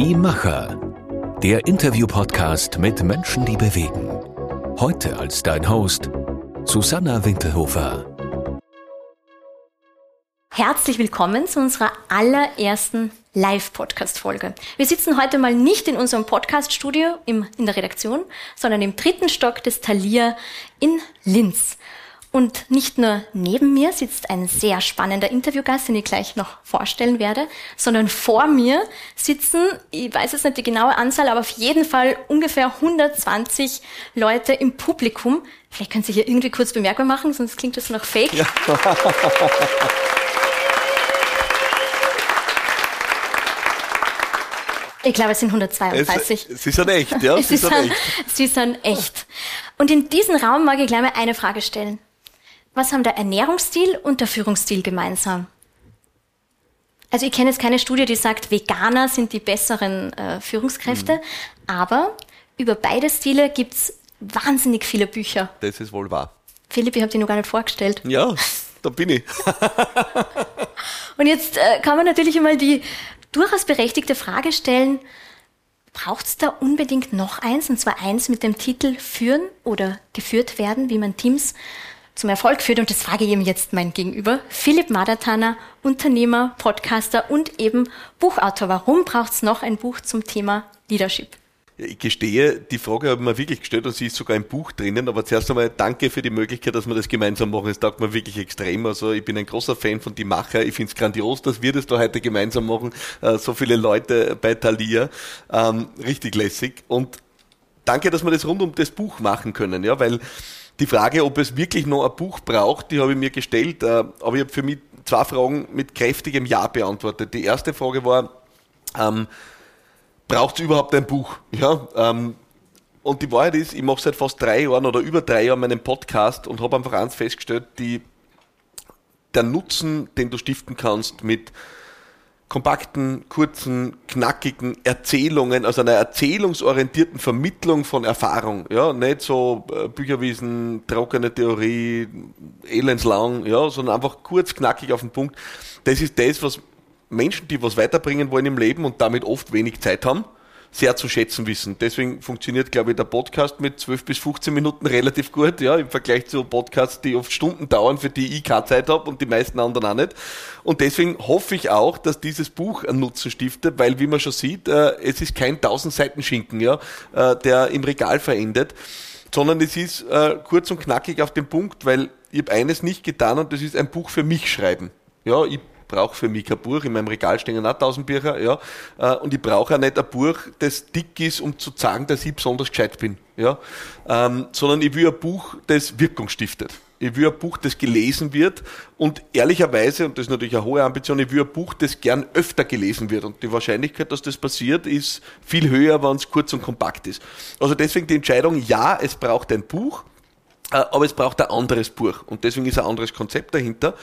Die Macher. Der Interview-Podcast mit Menschen, die bewegen. Heute als dein Host Susanna Winkelhofer. Herzlich willkommen zu unserer allerersten Live-Podcast-Folge. Wir sitzen heute mal nicht in unserem Podcast-Studio in der Redaktion, sondern im dritten Stock des Thalia in Linz. Und nicht nur neben mir sitzt ein sehr spannender Interviewgast, den ich gleich noch vorstellen werde, sondern vor mir sitzen, ich weiß jetzt nicht die genaue Anzahl, aber auf jeden Fall ungefähr 120 Leute im Publikum. Vielleicht können Sie hier irgendwie kurz bemerkbar machen, sonst klingt das noch fake. Ja. Ich glaube, es sind 132. Es, sie sind echt, ja? Sie, sind, echt. sie sind echt. Und in diesen Raum mag ich gleich mal eine Frage stellen. Was haben der Ernährungsstil und der Führungsstil gemeinsam? Also ich kenne jetzt keine Studie, die sagt, Veganer sind die besseren äh, Führungskräfte, mhm. aber über beide Stile gibt es wahnsinnig viele Bücher. Das ist wohl wahr. Philipp, ich habe dich noch gar nicht vorgestellt. Ja, da bin ich. und jetzt äh, kann man natürlich einmal die durchaus berechtigte Frage stellen, braucht es da unbedingt noch eins, und zwar eins mit dem Titel Führen oder geführt werden, wie man Teams zum Erfolg führt. Und das frage ich ihm jetzt mein Gegenüber. Philipp Madatana, Unternehmer, Podcaster und eben Buchautor. Warum braucht es noch ein Buch zum Thema Leadership? Ich gestehe, die Frage habe ich mir wirklich gestellt und sie ist sogar im Buch drinnen. Aber zuerst einmal danke für die Möglichkeit, dass wir das gemeinsam machen. Es taugt mir wirklich extrem. Also ich bin ein großer Fan von Die Macher. Ich finde es grandios, dass wir das da heute gemeinsam machen. Äh, so viele Leute bei Thalia. Ähm, richtig lässig. Und danke, dass wir das rund um das Buch machen können. Ja, weil die Frage, ob es wirklich noch ein Buch braucht, die habe ich mir gestellt, äh, aber ich habe für mich zwei Fragen mit kräftigem Ja beantwortet. Die erste Frage war, ähm, braucht es überhaupt ein Buch? Ja, ähm, und die Wahrheit ist, ich mache seit fast drei Jahren oder über drei Jahren meinen Podcast und habe einfach eins festgestellt, die, der Nutzen, den du stiften kannst mit kompakten, kurzen, knackigen Erzählungen, also einer erzählungsorientierten Vermittlung von Erfahrung. Ja, nicht so äh, Bücherwiesen, trockene Theorie, elendslang, ja, sondern einfach kurz, knackig auf den Punkt. Das ist das, was Menschen, die was weiterbringen wollen im Leben und damit oft wenig Zeit haben, sehr zu schätzen wissen. Deswegen funktioniert, glaube ich, der Podcast mit 12 bis 15 Minuten relativ gut, ja, im Vergleich zu Podcasts, die oft Stunden dauern, für die ich keine Zeit habe und die meisten anderen auch nicht. Und deswegen hoffe ich auch, dass dieses Buch einen Nutzen stiftet, weil, wie man schon sieht, äh, es ist kein 1000 Seiten Schinken, ja, äh, der im Regal verendet, sondern es ist äh, kurz und knackig auf den Punkt, weil ich habe eines nicht getan und das ist ein Buch für mich schreiben. Ja, ich brauche für mich kein Buch. In meinem Regal stehen auch tausend Bücher, ja. Äh, und ich brauche auch nicht ein Buch, das dick ist, um zu sagen, dass ich besonders gescheit bin, ja. Ähm, sondern ich will ein Buch, das Wirkung stiftet. Ich will ein Buch, das gelesen wird und ehrlicherweise, und das ist natürlich eine hohe Ambition, ich will ein Buch, das gern öfter gelesen wird. Und die Wahrscheinlichkeit, dass das passiert, ist viel höher, wenn es kurz und kompakt ist. Also deswegen die Entscheidung, ja, es braucht ein Buch, äh, aber es braucht ein anderes Buch. Und deswegen ist ein anderes Konzept dahinter.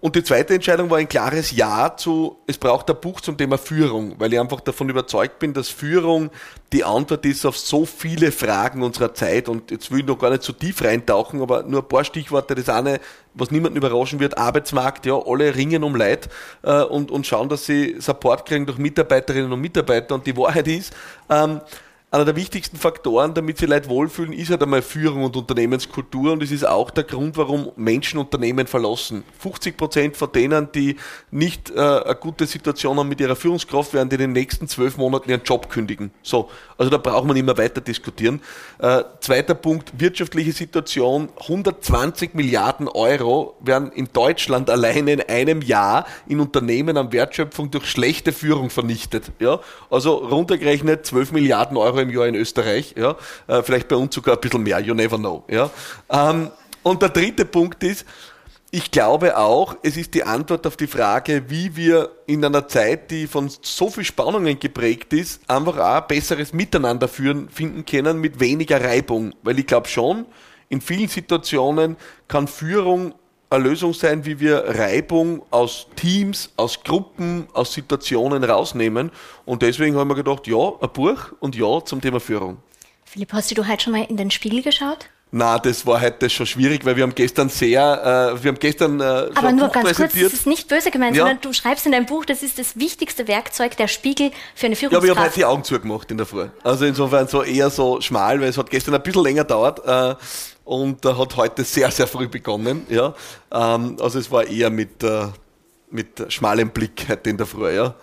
Und die zweite Entscheidung war ein klares Ja zu, es braucht ein Buch zum Thema Führung, weil ich einfach davon überzeugt bin, dass Führung die Antwort ist auf so viele Fragen unserer Zeit. Und jetzt will ich noch gar nicht so tief reintauchen, aber nur ein paar Stichworte. Das eine, was niemanden überraschen wird, Arbeitsmarkt, ja, alle ringen um Leid äh, und, und schauen, dass sie Support kriegen durch Mitarbeiterinnen und Mitarbeiter. Und die Wahrheit ist, ähm, einer der wichtigsten Faktoren, damit sie Leute wohlfühlen, ist halt einmal Führung und Unternehmenskultur und es ist auch der Grund, warum Menschen Unternehmen verlassen. 50 Prozent von denen, die nicht äh, eine gute Situation haben mit ihrer Führungskraft, werden in den nächsten zwölf Monaten ihren Job kündigen. So, also da braucht man immer weiter diskutieren. Äh, zweiter Punkt, wirtschaftliche Situation. 120 Milliarden Euro werden in Deutschland alleine in einem Jahr in Unternehmen an Wertschöpfung durch schlechte Führung vernichtet. Ja, also runtergerechnet 12 Milliarden Euro im Jahr in Österreich. Ja? Äh, vielleicht bei uns sogar ein bisschen mehr, you never know. Ja? Ähm, und der dritte Punkt ist, ich glaube auch, es ist die Antwort auf die Frage, wie wir in einer Zeit, die von so viel Spannungen geprägt ist, einfach auch besseres Miteinander führen, finden können mit weniger Reibung. Weil ich glaube schon, in vielen Situationen kann Führung eine Lösung sein, wie wir Reibung aus Teams, aus Gruppen, aus Situationen rausnehmen. Und deswegen haben wir gedacht, ja, ein Buch und ja zum Thema Führung. Philipp, hast du heute schon mal in den Spiegel geschaut? Na, das war heute schon schwierig, weil wir haben gestern sehr, äh, wir haben gestern äh, Aber nur Buch ganz kurz, das ist nicht böse gemeint, ja. sondern du schreibst in deinem Buch, das ist das wichtigste Werkzeug, der Spiegel für eine Führungskraft. Ja, aber ich habe heute die Augen zugemacht in der Früh. Also insofern so eher so schmal, weil es hat gestern ein bisschen länger dauert äh, und äh, hat heute sehr, sehr früh begonnen. Ja, ähm, also es war eher mit, äh, mit schmalem Blick heute in der Früh, ja.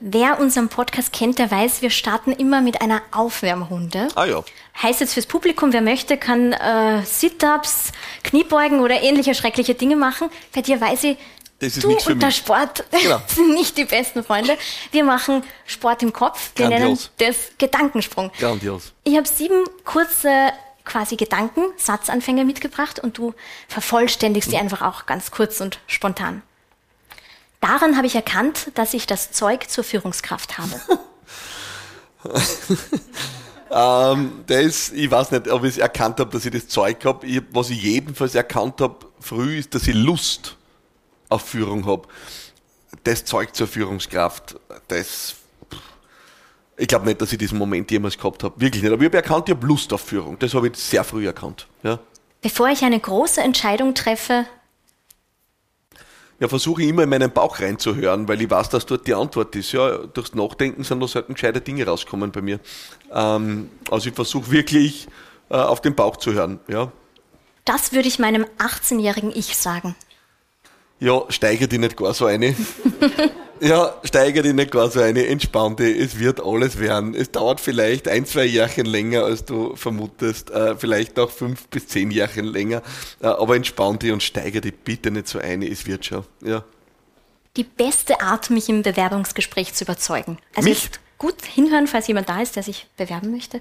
Wer unseren Podcast kennt, der weiß, wir starten immer mit einer Aufwärmrunde. Ah ja. Heißt jetzt fürs Publikum, wer möchte, kann äh, Sit-ups, Kniebeugen oder ähnliche schreckliche Dinge machen. Bei dir weiß ich, das ist du und der Sport genau. sind nicht die besten Freunde. Wir machen Sport im Kopf. Wir Grandios. nennen das Gedankensprung. Grandios. Ich habe sieben kurze quasi Gedanken, Satzanfänge mitgebracht und du vervollständigst die einfach auch ganz kurz und spontan. Daran habe ich erkannt, dass ich das Zeug zur Führungskraft habe. ähm, das, ich weiß nicht, ob ich es erkannt habe, dass ich das Zeug habe. Ich, was ich jedenfalls erkannt habe früh, ist, dass ich Lust auf Führung habe. Das Zeug zur Führungskraft, das ich glaube nicht, dass ich diesen Moment jemals gehabt habe. Wirklich nicht. Aber ich habe erkannt, ich habe Lust auf Führung. Das habe ich sehr früh erkannt. Ja. Bevor ich eine große Entscheidung treffe, ja, versuche ich immer in meinen Bauch reinzuhören, weil ich weiß, dass dort die Antwort ist. Ja, durchs Nachdenken sind da sollten gescheite Dinge rauskommen bei mir. Ähm, also ich versuche wirklich äh, auf den Bauch zu hören. Ja. Das würde ich meinem 18-jährigen Ich sagen. Ja, steigert die nicht gar so eine. ja, steigert die nicht gar so eine. Entspann dich, es wird alles werden. Es dauert vielleicht ein, zwei Jährchen länger, als du vermutest. Äh, vielleicht auch fünf bis zehn Jährchen länger. Äh, aber entspann dich und steigere dich bitte nicht so eine. Es wird schon. Ja. Die beste Art, mich im Bewerbungsgespräch zu überzeugen. Also mich? gut hinhören, falls jemand da ist, der sich bewerben möchte.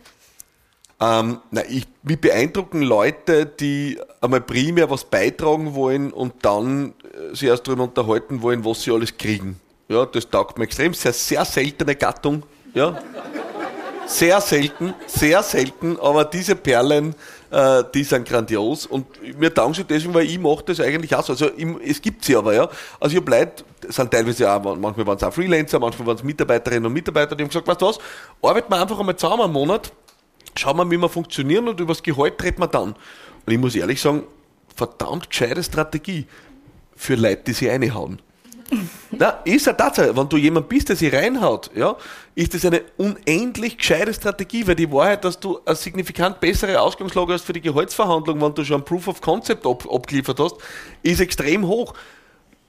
Ähm, na, ich, mich beeindrucken Leute, die einmal primär was beitragen wollen und dann äh, sich erst darüber unterhalten wollen, was sie alles kriegen. Ja, das taugt mir extrem. Sehr, sehr seltene Gattung. Ja. Sehr selten, sehr selten, aber diese Perlen, äh, die sind grandios und mir taugen sie deswegen, weil ich mache das eigentlich auch so. Also ich, es gibt sie aber, ja. Also ich habe Leute, sind teilweise auch, manchmal waren es auch Freelancer, manchmal waren es Mitarbeiterinnen und Mitarbeiter, die haben gesagt, weißt du was, arbeiten wir einfach einmal zusammen einen Monat, schauen wir, wie wir funktionieren und über das Gehalt treten wir dann. Und ich muss ehrlich sagen, verdammt gescheite Strategie für Leute, die sich reinhauen. Na, ist ja Tatsache, wenn du jemand bist, der sich reinhaut, ja, ist das eine unendlich gescheite Strategie, weil die Wahrheit, dass du eine signifikant bessere Ausgangslage hast für die Gehaltsverhandlung, wenn du schon ein Proof of Concept ab, abgeliefert hast, ist extrem hoch.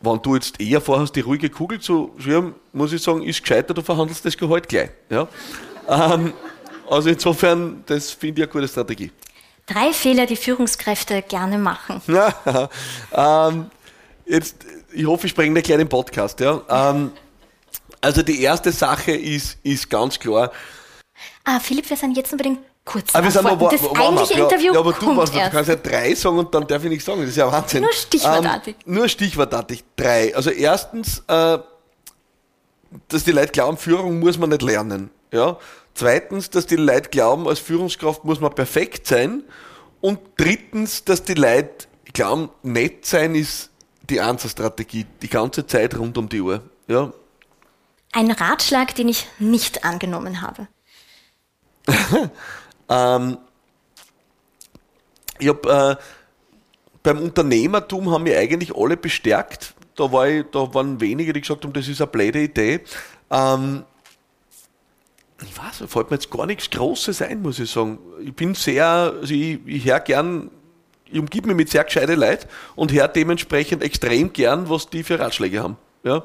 Wenn du jetzt eher vorhast, die ruhige Kugel zu schwirren, muss ich sagen, ist gescheiter, du verhandelst das Gehalt gleich. Ja. Ähm, also insofern, das finde ich eine gute Strategie. Drei Fehler, die Führungskräfte gerne machen. ähm, jetzt, ich hoffe, ich spreche nicht gleich den Podcast. Ja. Ähm, also die erste Sache ist, ist ganz klar. Ah, Philipp, wir sind jetzt unbedingt kurz. Ah, wir sind noch das eigentliche ja, Interview ja, aber du, warst, du kannst ja drei sagen und dann darf ich nicht sagen. Das ist ja Wahnsinn. Nur stichwortartig. Ähm, nur stichwortartig. Drei. Also erstens, äh, dass die Leute glauben, Führung muss man nicht lernen. Ja. Zweitens, dass die Leute glauben, als Führungskraft muss man perfekt sein. Und drittens, dass die Leute glauben, nett sein ist die Einzelstrategie, die ganze Zeit rund um die Uhr. Ja. Ein Ratschlag, den ich nicht angenommen habe. ähm, ich hab, äh, beim Unternehmertum haben mich eigentlich alle bestärkt. Da, war ich, da waren wenige, die gesagt haben, das ist eine blöde Idee. Ähm, ich weiß, da fällt mir jetzt gar nichts Großes ein, muss ich sagen. Ich bin sehr, also ich, ich höre gern, ich umgib mich mit sehr gescheiten Leuten und höre dementsprechend extrem gern, was die für Ratschläge haben. Ja.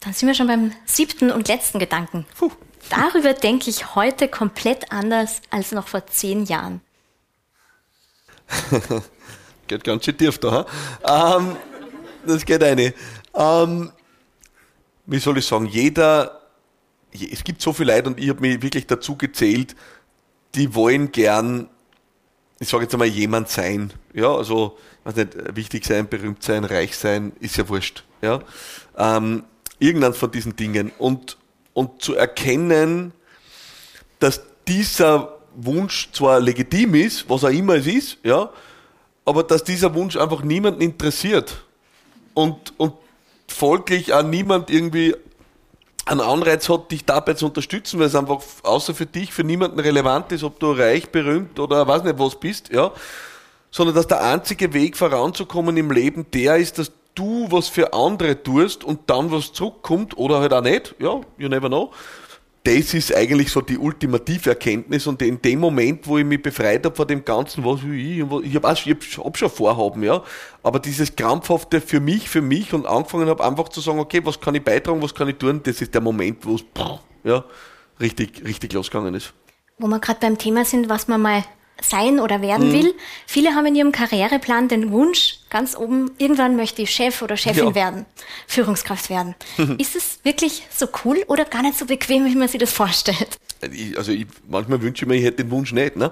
Dann sind wir schon beim siebten und letzten Gedanken. Puh. Darüber denke ich heute komplett anders als noch vor zehn Jahren. geht ganz schön tief da. Ähm, das geht eine. Ähm, wie soll ich sagen, jeder es gibt so viele Leute und ich habe mich wirklich dazu gezählt, die wollen gern, ich sage jetzt einmal, jemand sein. Ja, also, weiß nicht, wichtig sein, berühmt sein, reich sein, ist ja wurscht. Ja, ähm, irgendeins von diesen Dingen. Und, und zu erkennen, dass dieser Wunsch zwar legitim ist, was auch immer es ist, ja, aber dass dieser Wunsch einfach niemanden interessiert und, und folglich auch niemand irgendwie einen Anreiz hat, dich dabei zu unterstützen, weil es einfach außer für dich, für niemanden relevant ist, ob du reich, berühmt oder weiß nicht was bist, ja, sondern dass der einzige Weg voranzukommen im Leben der ist, dass du was für andere tust und dann was zurückkommt oder halt auch nicht, ja, you never know. Das ist eigentlich so die ultimative Erkenntnis und in dem Moment, wo ich mich befreit habe von dem Ganzen, was ich, ich habe ich hab schon Vorhaben, ja, aber dieses krampfhafte für mich, für mich und angefangen habe einfach zu sagen, okay, was kann ich beitragen, was kann ich tun, das ist der Moment, wo es, ja, richtig, richtig losgegangen ist. Wo wir gerade beim Thema sind, was man mal sein oder werden mhm. will. Viele haben in ihrem Karriereplan den Wunsch, ganz oben, irgendwann möchte ich Chef oder Chefin ja. werden, Führungskraft werden. Ist es wirklich so cool oder gar nicht so bequem, wie man sich das vorstellt? Ich, also ich, manchmal wünsche ich mir, ich hätte den Wunsch nicht, ne?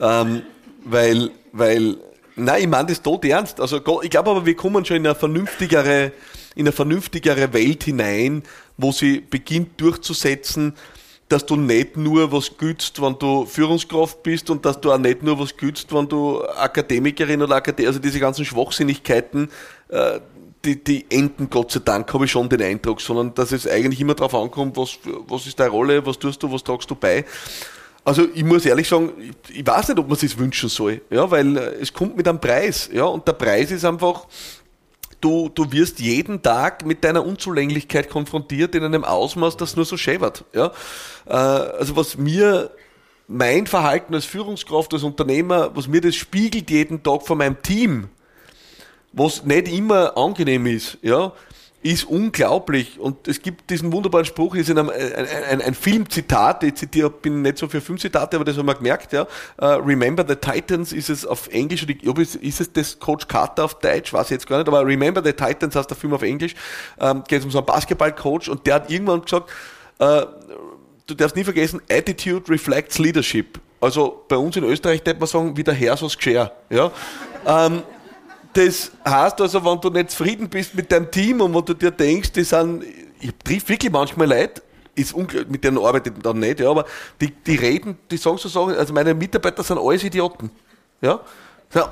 Ähm, weil, weil, nein, ich meine das tot ernst. Also ich glaube aber, wir kommen schon in eine vernünftigere, in eine vernünftigere Welt hinein, wo sie beginnt durchzusetzen, dass du nicht nur was gütst, wenn du Führungskraft bist und dass du auch nicht nur was gütst, wenn du Akademikerin oder Akademikerin, also diese ganzen Schwachsinnigkeiten, äh, die, die enden Gott sei Dank, habe ich schon den Eindruck, sondern dass es eigentlich immer darauf ankommt, was, was ist deine Rolle, was tust du, was tragst du bei. Also ich muss ehrlich sagen, ich weiß nicht, ob man es wünschen soll, ja, weil äh, es kommt mit einem Preis, ja, und der Preis ist einfach, du, du wirst jeden Tag mit deiner Unzulänglichkeit konfrontiert in einem Ausmaß, das nur so schäbert. Ja? Äh, also was mir mein Verhalten als Führungskraft, als Unternehmer, was mir das spiegelt jeden Tag von meinem Team, was nicht immer angenehm ist, ja, ist unglaublich. Und es gibt diesen wunderbaren Spruch, ist in einem, ein, ein, ein Filmzitat, ich zitiere, bin nicht so für Filmzitate, aber das haben wir gemerkt, ja. Uh, Remember the Titans ist es auf Englisch, oder ist es das Coach Carter auf Deutsch, weiß ich jetzt gar nicht, aber Remember the Titans heißt der Film auf Englisch, ähm, geht um so einen Basketballcoach und der hat irgendwann gesagt, äh, du darfst nie vergessen, Attitude reflects Leadership. Also bei uns in Österreich könnte man sagen, wie der Herr so's geschehen, ja. ähm, das heißt also, wenn du nicht zufrieden bist mit deinem Team und wenn du dir denkst, die sind, ich triff wirklich manchmal Leute, ist mit denen arbeite ich dann nicht, ja, aber die, die reden, die sagen so Sachen, also meine Mitarbeiter sind alles Idioten. Ja?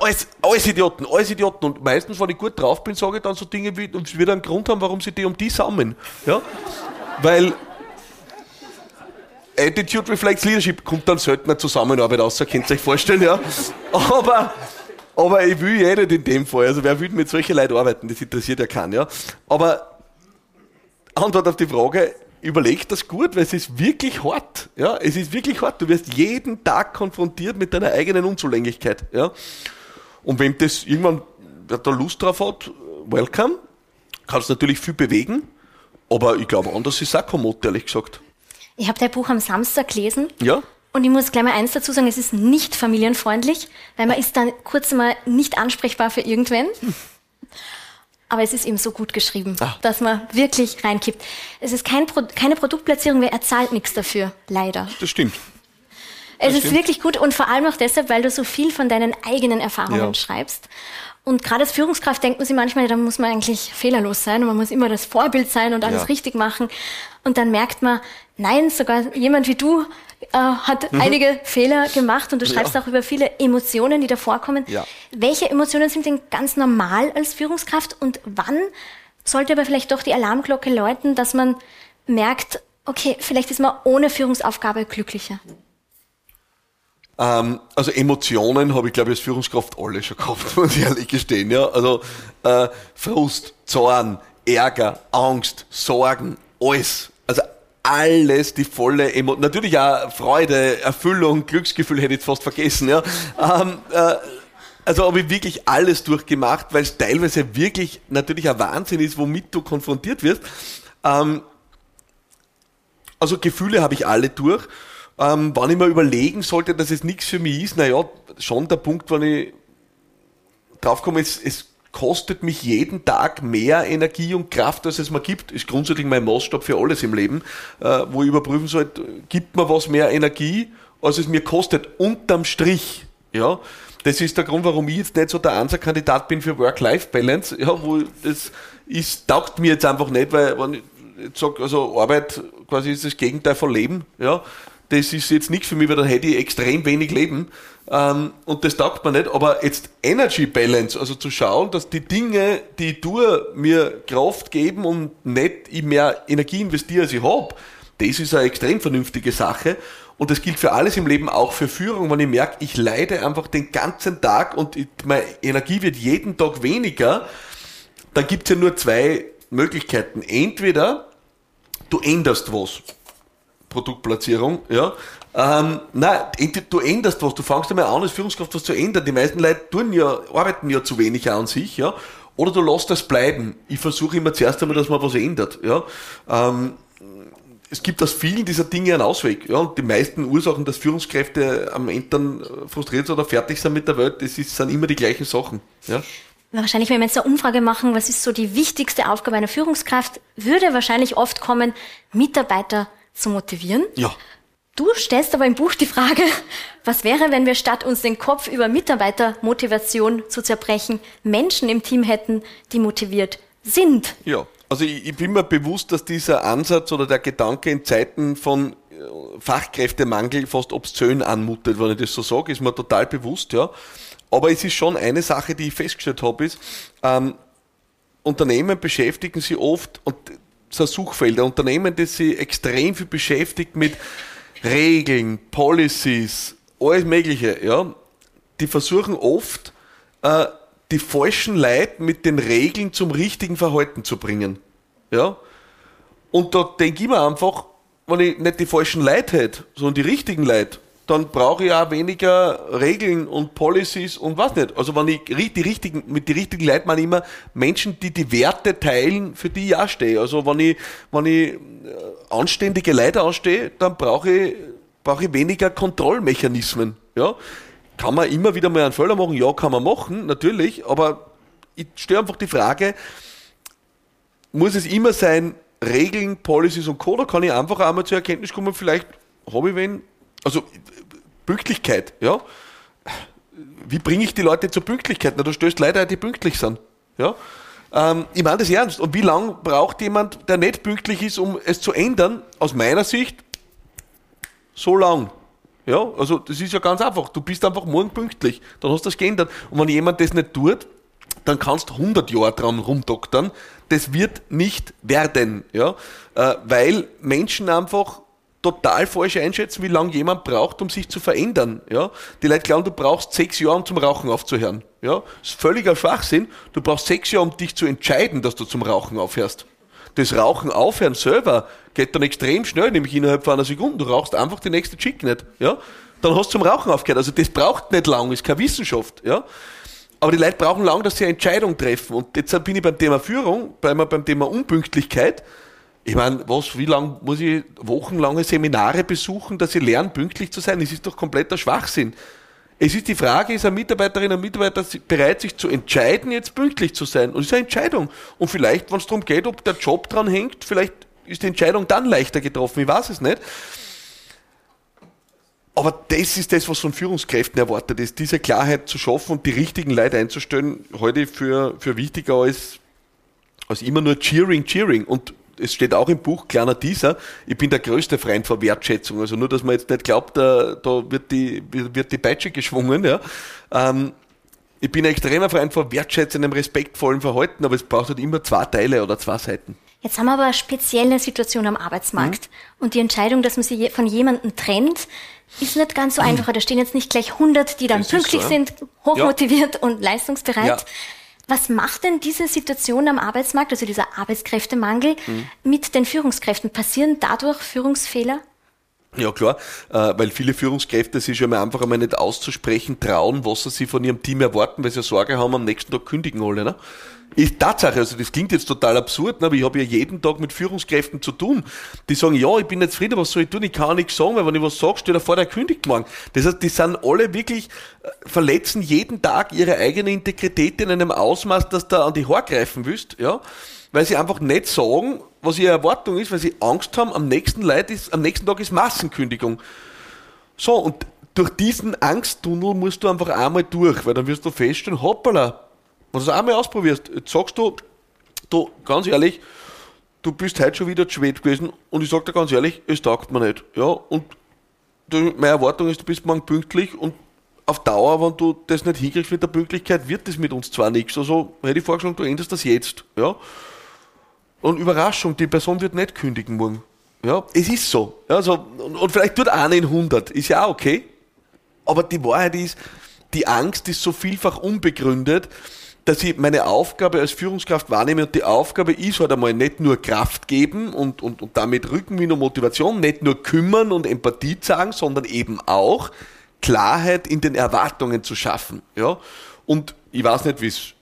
Alles, alles Idioten, alles Idioten. Und meistens, wenn ich gut drauf bin, sage ich dann so Dinge wie, und es wird einen Grund haben, warum sie die um die sammeln. Ja? Weil Attitude reflects Leadership kommt dann seltener Zusammenarbeit aus, könnt ihr euch vorstellen, ja. Aber aber ich will eh nicht in dem Fall. Also wer will mit solchen Leuten arbeiten? Das interessiert ja keinen, ja. Aber Antwort auf die Frage, überleg das gut, weil es ist wirklich hart. Ja, es ist wirklich hart. Du wirst jeden Tag konfrontiert mit deiner eigenen Unzulänglichkeit. Ja. Und wenn das irgendwann, wer da Lust drauf hat, welcome. Kannst natürlich viel bewegen. Aber ich glaube, anders ist auch kein Motto, ehrlich gesagt. Ich habe dein Buch am Samstag gelesen. Ja. Und ich muss gleich mal eins dazu sagen, es ist nicht familienfreundlich, weil man ist dann kurz mal nicht ansprechbar für irgendwen. Aber es ist eben so gut geschrieben, Ach. dass man wirklich reinkippt. Es ist kein Pro keine Produktplatzierung, wer erzahlt nichts dafür, leider. Das stimmt. Es das ist stimmt. wirklich gut und vor allem auch deshalb, weil du so viel von deinen eigenen Erfahrungen ja. schreibst. Und gerade als Führungskraft denkt man sich manchmal, da muss man eigentlich fehlerlos sein und man muss immer das Vorbild sein und alles ja. richtig machen. Und dann merkt man, nein, sogar jemand wie du äh, hat mhm. einige Fehler gemacht und du schreibst ja. auch über viele Emotionen, die da vorkommen. Ja. Welche Emotionen sind denn ganz normal als Führungskraft und wann sollte aber vielleicht doch die Alarmglocke läuten, dass man merkt, okay, vielleicht ist man ohne Führungsaufgabe glücklicher? Ähm, also Emotionen habe ich, glaube ich, als Führungskraft alle schon gehabt, muss ich ehrlich gestehen. Ja? Also äh, Frust, Zorn, Ärger, Angst, Sorgen, alles. Also alles, die volle Emotion, natürlich auch Freude, Erfüllung, Glücksgefühl hätte ich fast vergessen, ja. Ähm, äh, also habe ich wirklich alles durchgemacht, weil es teilweise wirklich natürlich ein Wahnsinn ist, womit du konfrontiert wirst. Ähm, also Gefühle habe ich alle durch. Ähm, wann ich mir überlegen sollte, dass es nichts für mich ist, naja, schon der Punkt, wann ich draufkomme, es, es kostet mich jeden Tag mehr Energie und Kraft, als es mir gibt. Ist grundsätzlich mein Maßstab für alles im Leben, äh, wo ich überprüfen soll, gibt mir was mehr Energie, als es mir kostet, unterm Strich. Ja, das ist der Grund, warum ich jetzt nicht so der Ansatz-Kandidat bin für Work-Life-Balance, ja, wo das ist, taugt mir jetzt einfach nicht, weil, wenn ich sage, also Arbeit quasi ist das Gegenteil von Leben, ja, das ist jetzt nichts für mich, weil dann hätte ich extrem wenig Leben. Ähm, und das taugt mir nicht. Aber jetzt Energy Balance, also zu schauen, dass die Dinge, die ich tue, mir Kraft geben und nicht ich mehr Energie investiere, als ich habe, das ist eine extrem vernünftige Sache. und das gilt für alles im Leben, auch für Führung, wenn ich merke, ich leide einfach den ganzen Tag und meine Energie wird jeden Tag weniger, dann gibt es ja nur zwei Möglichkeiten. Entweder du änderst was, Produktplatzierung, ja, ähm, nein, du änderst was, du fängst einmal an, als Führungskraft was zu ändern. Die meisten Leute tun ja, arbeiten ja zu wenig an sich, ja. Oder du lässt das bleiben. Ich versuche immer zuerst einmal, dass man was ändert, ja. Ähm, es gibt aus vielen dieser Dinge einen Ausweg. Ja, und die meisten Ursachen, dass Führungskräfte am Ende dann frustriert sind oder fertig sind mit der Welt, das ist, sind immer die gleichen Sachen. Ja. Wahrscheinlich, wenn wir jetzt eine Umfrage machen, was ist so die wichtigste Aufgabe einer Führungskraft, würde wahrscheinlich oft kommen, Mitarbeiter zu motivieren. Ja. Du stellst aber im Buch die Frage, was wäre, wenn wir statt uns den Kopf über Mitarbeitermotivation zu zerbrechen, Menschen im Team hätten, die motiviert sind? Ja, also ich, ich bin mir bewusst, dass dieser Ansatz oder der Gedanke in Zeiten von äh, Fachkräftemangel fast obszön anmutet, wenn ich das so sage, ist mir total bewusst, ja. Aber es ist schon eine Sache, die ich festgestellt habe, ist, ähm, Unternehmen beschäftigen sich oft, und so Suchfelder, Unternehmen, die sich extrem viel beschäftigt mit Regeln, Policies, alles Mögliche, ja, die versuchen oft, äh, die falschen Leute mit den Regeln zum richtigen Verhalten zu bringen. Ja? Und da denke ich mir einfach, wenn ich nicht die falschen Leute hätte, sondern die richtigen Leute, dann brauche ich auch weniger Regeln und Policies und was nicht. Also wenn ich die richtigen, mit die richtigen Leuten meine ich immer Menschen, die die Werte teilen, für die ich auch stehe. Also wenn ich, wenn ich äh, anständige Leute ausstehe, dann brauche ich, brauche ich weniger Kontrollmechanismen. Ja? Kann man immer wieder mal einen Fehler machen? Ja, kann man machen, natürlich, aber ich stelle einfach die Frage, muss es immer sein, Regeln, Policies und Code, kann ich einfach einmal zur Erkenntnis kommen, vielleicht habe ich wen, also Pünktlichkeit, ja. Wie bringe ich die Leute zur Pünktlichkeit? Na, du stößt Leute, die pünktlich sind. Ja? Ähm, ich meine das ernst. Und wie lange braucht jemand, der nicht pünktlich ist, um es zu ändern? Aus meiner Sicht so lang. Ja, also das ist ja ganz einfach. Du bist einfach morgen pünktlich, dann hast du das geändert. Und wenn jemand das nicht tut, dann kannst du 100 Jahre dran rumdoktern. Das wird nicht werden, ja, äh, weil Menschen einfach total falsch einschätzen, wie lange jemand braucht, um sich zu verändern. Ja? Die Leute glauben, du brauchst sechs Jahre, um zum Rauchen aufzuhören. Ja? Das ist völliger Schwachsinn. Du brauchst sechs Jahre, um dich zu entscheiden, dass du zum Rauchen aufhörst. Das Rauchen aufhören selber geht dann extrem schnell, nämlich innerhalb von einer Sekunde. Du rauchst einfach die nächste Chick nicht. Ja? Dann hast du zum Rauchen aufgehört. Also das braucht nicht lang, ist keine Wissenschaft. Ja? Aber die Leute brauchen lang, dass sie eine Entscheidung treffen. Und jetzt bin ich beim Thema Führung, beim Thema Unpünktlichkeit. Ich meine, was, wie lange muss ich wochenlange Seminare besuchen, dass ich lerne, pünktlich zu sein? Das ist doch kompletter Schwachsinn. Es ist die Frage, ist ein Mitarbeiterin und Mitarbeiter bereit, sich zu entscheiden, jetzt pünktlich zu sein? Und es ist eine Entscheidung. Und vielleicht, wenn es darum geht, ob der Job dran hängt, vielleicht ist die Entscheidung dann leichter getroffen. Ich weiß es nicht. Aber das ist das, was von Führungskräften erwartet ist, diese Klarheit zu schaffen und die richtigen Leute einzustellen, heute für, für wichtiger als, als immer nur Cheering, Cheering. Und es steht auch im Buch, kleiner Teaser, ich bin der größte Freund von Wertschätzung. Also nur, dass man jetzt nicht glaubt, da, da wird, die, wird die Peitsche geschwungen. Ja. Ähm, ich bin ein extremer Freund von wertschätzendem, respektvollen Verhalten, aber es braucht halt immer zwei Teile oder zwei Seiten. Jetzt haben wir aber eine spezielle Situation am Arbeitsmarkt. Mhm. Und die Entscheidung, dass man sich von jemandem trennt, ist nicht ganz so mhm. einfach. Da stehen jetzt nicht gleich 100, die dann das pünktlich so, ja. sind, hochmotiviert ja. und leistungsbereit. Ja. Was macht denn diese Situation am Arbeitsmarkt, also dieser Arbeitskräftemangel, mhm. mit den Führungskräften? Passieren dadurch Führungsfehler? Ja klar, äh, weil viele Führungskräfte sich schon mal einfach einmal nicht auszusprechen trauen, was sie von ihrem Team erwarten, weil sie Sorge haben, am nächsten Tag kündigen alle. Ne? Ist Tatsache, also das klingt jetzt total absurd, ne, aber ich habe ja jeden Tag mit Führungskräften zu tun, die sagen, ja, ich bin nicht zufrieden, was soll ich tun, ich kann nichts sagen, weil wenn ich was sage, steht er vor, der kündigt morgen. Das heißt, die sind alle wirklich, äh, verletzen jeden Tag ihre eigene Integrität in einem Ausmaß, dass da an die Haare greifen willst, ja, weil sie einfach nicht sagen, was ihre Erwartung ist, weil sie Angst haben, am nächsten, Leid ist, am nächsten Tag ist Massenkündigung. So, und durch diesen Angsttunnel musst du einfach einmal durch, weil dann wirst du feststellen, hoppala, wenn du es einmal ausprobierst, jetzt sagst du, du, ganz ehrlich, du bist heute schon wieder zu spät gewesen und ich sag dir ganz ehrlich, es taugt mir nicht. Ja, und meine Erwartung ist, du bist morgen pünktlich und auf Dauer, wenn du das nicht hinkriegst mit der Pünktlichkeit, wird das mit uns zwar nichts. Also hätte ich vorgeschlagen, du änderst das jetzt. Ja? Und Überraschung, die Person wird nicht kündigen morgen. Ja, es ist so. Also, und, und vielleicht tut einer in 100, ist ja auch okay. Aber die Wahrheit ist, die Angst ist so vielfach unbegründet, dass ich meine Aufgabe als Führungskraft wahrnehme und die Aufgabe ist halt einmal nicht nur Kraft geben und, und, und damit Rückenwind und Motivation, nicht nur kümmern und Empathie zeigen, sondern eben auch Klarheit in den Erwartungen zu schaffen. Ja? Und ich weiß nicht, wie es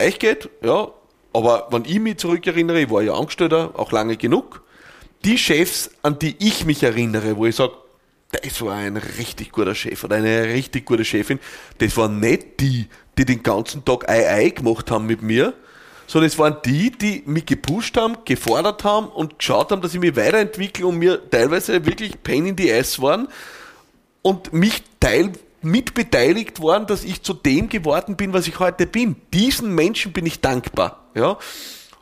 euch geht, ja, aber wenn ich mich zurückerinnere, ich war ja Angestellter, auch lange genug, die Chefs, an die ich mich erinnere, wo ich sage, das war ein richtig guter Chef oder eine richtig gute Chefin, das waren nicht die, die den ganzen Tag Ei Ei gemacht haben mit mir, sondern es waren die, die mich gepusht haben, gefordert haben und geschaut haben, dass ich mich weiterentwickle und mir teilweise wirklich Pain in the Ass waren und mich teil mitbeteiligt worden, dass ich zu dem geworden bin, was ich heute bin. Diesen Menschen bin ich dankbar. Ja?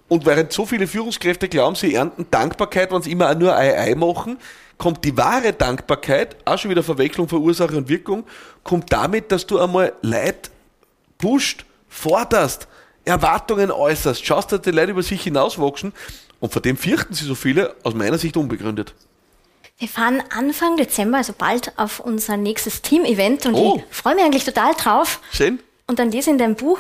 Und während so viele Führungskräfte glauben, sie ernten Dankbarkeit, wenn sie immer nur Ei Ei machen, kommt die wahre Dankbarkeit, auch schon wieder Verwechslung von Ursache und Wirkung, kommt damit, dass du einmal Leid pusht, forderst, Erwartungen äußerst, schaust, dass die Leute über sich hinauswachsen und vor dem fürchten sie so viele, aus meiner Sicht unbegründet. Wir fahren Anfang Dezember, also bald, auf unser nächstes Team-Event und oh. ich freue mich eigentlich total drauf. Schön. Und dann lese in deinem Buch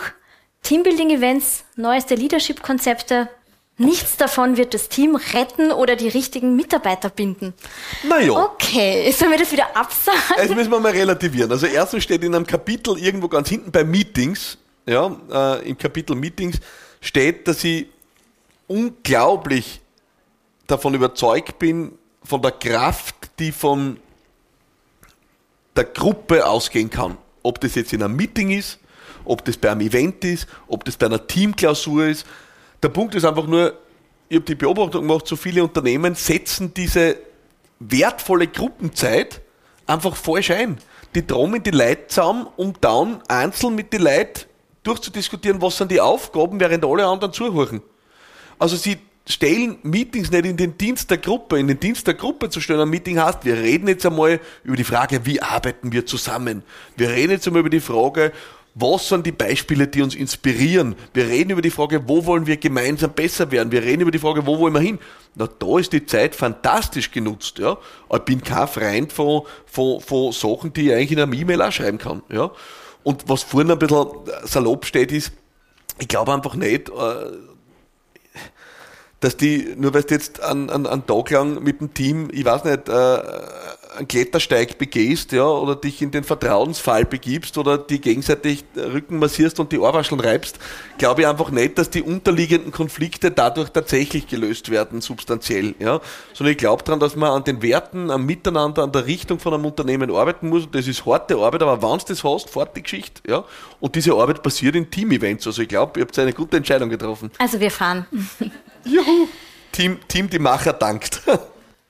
Teambuilding-Events, neueste Leadership-Konzepte, Nichts davon wird das Team retten oder die richtigen Mitarbeiter binden. Naja. Okay, sollen wir das wieder absagen? Das müssen wir mal relativieren. Also erstens steht in einem Kapitel irgendwo ganz hinten bei Meetings, ja, äh, im Kapitel Meetings steht, dass ich unglaublich davon überzeugt bin, von der Kraft, die von der Gruppe ausgehen kann. Ob das jetzt in einem Meeting ist, ob das bei einem Event ist, ob das bei einer Teamklausur ist, der Punkt ist einfach nur, ich habe die Beobachtung gemacht, so viele Unternehmen setzen diese wertvolle Gruppenzeit einfach falsch ein. Die trommeln die Leute zusammen, um dann einzeln mit den Leuten durchzudiskutieren, was sind die Aufgaben, während alle anderen zuhören. Also sie stellen Meetings nicht in den Dienst der Gruppe. In den Dienst der Gruppe zu stellen, ein Meeting heißt, wir reden jetzt einmal über die Frage, wie arbeiten wir zusammen. Wir reden jetzt einmal über die Frage, was sind die Beispiele, die uns inspirieren? Wir reden über die Frage, wo wollen wir gemeinsam besser werden? Wir reden über die Frage, wo wollen wir hin? Na, da ist die Zeit fantastisch genutzt, ja. Ich bin kein Freund von, von, von Sachen, die ich eigentlich in einem E-Mail auch schreiben kann, ja. Und was vorhin ein bisschen salopp steht, ist, ich glaube einfach nicht, äh, dass die, nur weil du jetzt einen, einen Tag lang mit dem Team, ich weiß nicht, äh, einen Klettersteig begehst, ja, oder dich in den Vertrauensfall begibst oder die gegenseitig Rücken massierst und die Ohrwascheln reibst, glaube ich einfach nicht, dass die unterliegenden Konflikte dadurch tatsächlich gelöst werden, substanziell, ja. Sondern ich glaube daran, dass man an den Werten, am Miteinander, an der Richtung von einem Unternehmen arbeiten muss. Und das ist harte Arbeit, aber wenn du das hast, fort die Geschichte, ja. Und diese Arbeit passiert in Team-Events. Also ich glaube, ihr habt eine gute Entscheidung getroffen. Also wir fahren. Juhu! Team, Team die Macher dankt.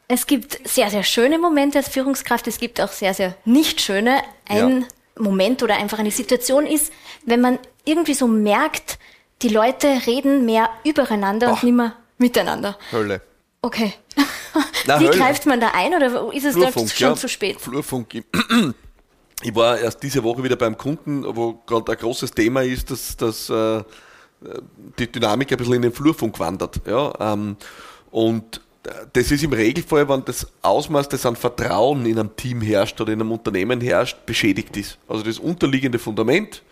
Es gibt sehr, sehr schöne Momente als Führungskraft, es gibt auch sehr, sehr nicht schöne. Ein ja. Moment oder einfach eine Situation ist, wenn man irgendwie so merkt, die Leute reden mehr übereinander Boah. und nicht mehr miteinander. Hölle. Okay. Na, Wie Hölle. greift man da ein oder ist es Flurfunk, schon ja. zu spät? Flurfunk. Ich war erst diese Woche wieder beim Kunden, wo gerade ein großes Thema ist, dass, dass äh, die Dynamik ein bisschen in den Flurfunk wandert. Ja? Ähm, und das ist im Regelfall, wenn das Ausmaß, das an Vertrauen in einem Team herrscht oder in einem Unternehmen herrscht, beschädigt ist. Also das unterliegende Fundament,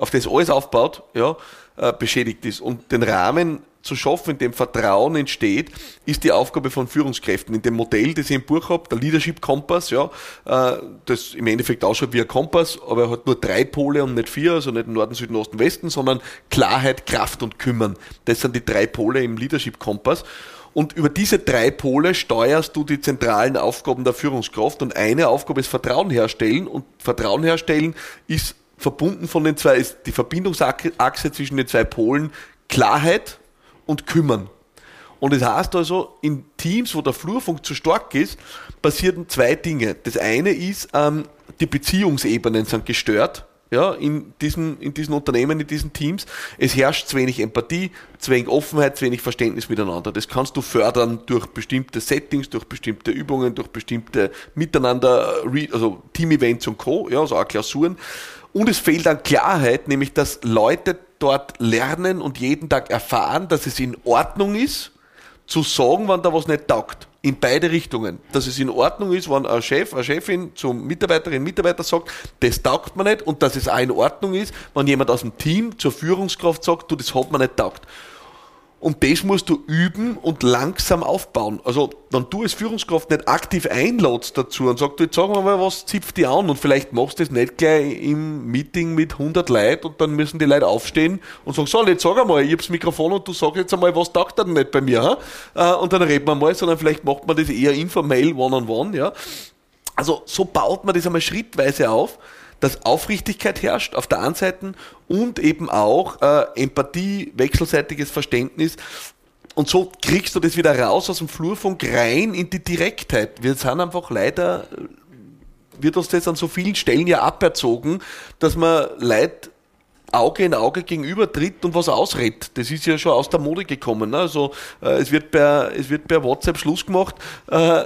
auf das alles aufbaut, ja, äh, beschädigt ist. Und den Rahmen zu schaffen, in dem Vertrauen entsteht, ist die Aufgabe von Führungskräften. In dem Modell, das ich im Buch habe, der Leadership Kompass, ja, äh, das im Endeffekt ausschaut wie ein Kompass, aber er hat nur drei Pole und nicht vier, also nicht Norden, Süden, Osten, Westen, sondern Klarheit, Kraft und Kümmern. Das sind die drei Pole im Leadership Kompass. Und über diese drei Pole steuerst du die zentralen Aufgaben der Führungskraft. Und eine Aufgabe ist Vertrauen herstellen. Und Vertrauen herstellen ist verbunden von den zwei, ist die Verbindungsachse zwischen den zwei Polen Klarheit und Kümmern. Und das heißt also, in Teams, wo der Flurfunk zu stark ist, passieren zwei Dinge. Das eine ist, ähm, die Beziehungsebenen sind gestört ja, in diesen, in diesen Unternehmen, in diesen Teams. Es herrscht zu wenig Empathie, zu wenig Offenheit, zu wenig Verständnis miteinander. Das kannst du fördern durch bestimmte Settings, durch bestimmte Übungen, durch bestimmte Miteinander, also Team-Events und Co., ja, also auch Klausuren. Und es fehlt an Klarheit, nämlich dass Leute dort lernen und jeden Tag erfahren, dass es in Ordnung ist, zu sagen, wann da was nicht taugt. in beide Richtungen. Dass es in Ordnung ist, wenn ein Chef, eine Chefin zum Mitarbeiterinnen, Mitarbeiter sagt, das taugt man nicht und dass es auch in Ordnung ist, wenn jemand aus dem Team zur Führungskraft sagt, du, das hat man nicht taugt. Und das musst du üben und langsam aufbauen. Also, wenn du als Führungskraft nicht aktiv einladst dazu und sagst, jetzt sagen wir mal, was zipft die an und vielleicht machst du das nicht gleich im Meeting mit 100 Leuten und dann müssen die Leute aufstehen und sagen, so, jetzt sag einmal, ich hab's Mikrofon und du sagst jetzt einmal, was taugt denn nicht bei mir? Äh, und dann reden wir mal, sondern vielleicht macht man das eher informell, one-on-one, -on -one, ja. Also, so baut man das einmal schrittweise auf dass Aufrichtigkeit herrscht auf der einen Seite und eben auch äh, Empathie, wechselseitiges Verständnis. Und so kriegst du das wieder raus aus dem Flurfunk rein in die Direktheit. Wir sind einfach leider, wird uns das an so vielen Stellen ja aberzogen, dass man Leid Auge in Auge gegenüber tritt und was ausredet. Das ist ja schon aus der Mode gekommen. Ne? Also äh, es, wird per, es wird per WhatsApp Schluss gemacht. Äh,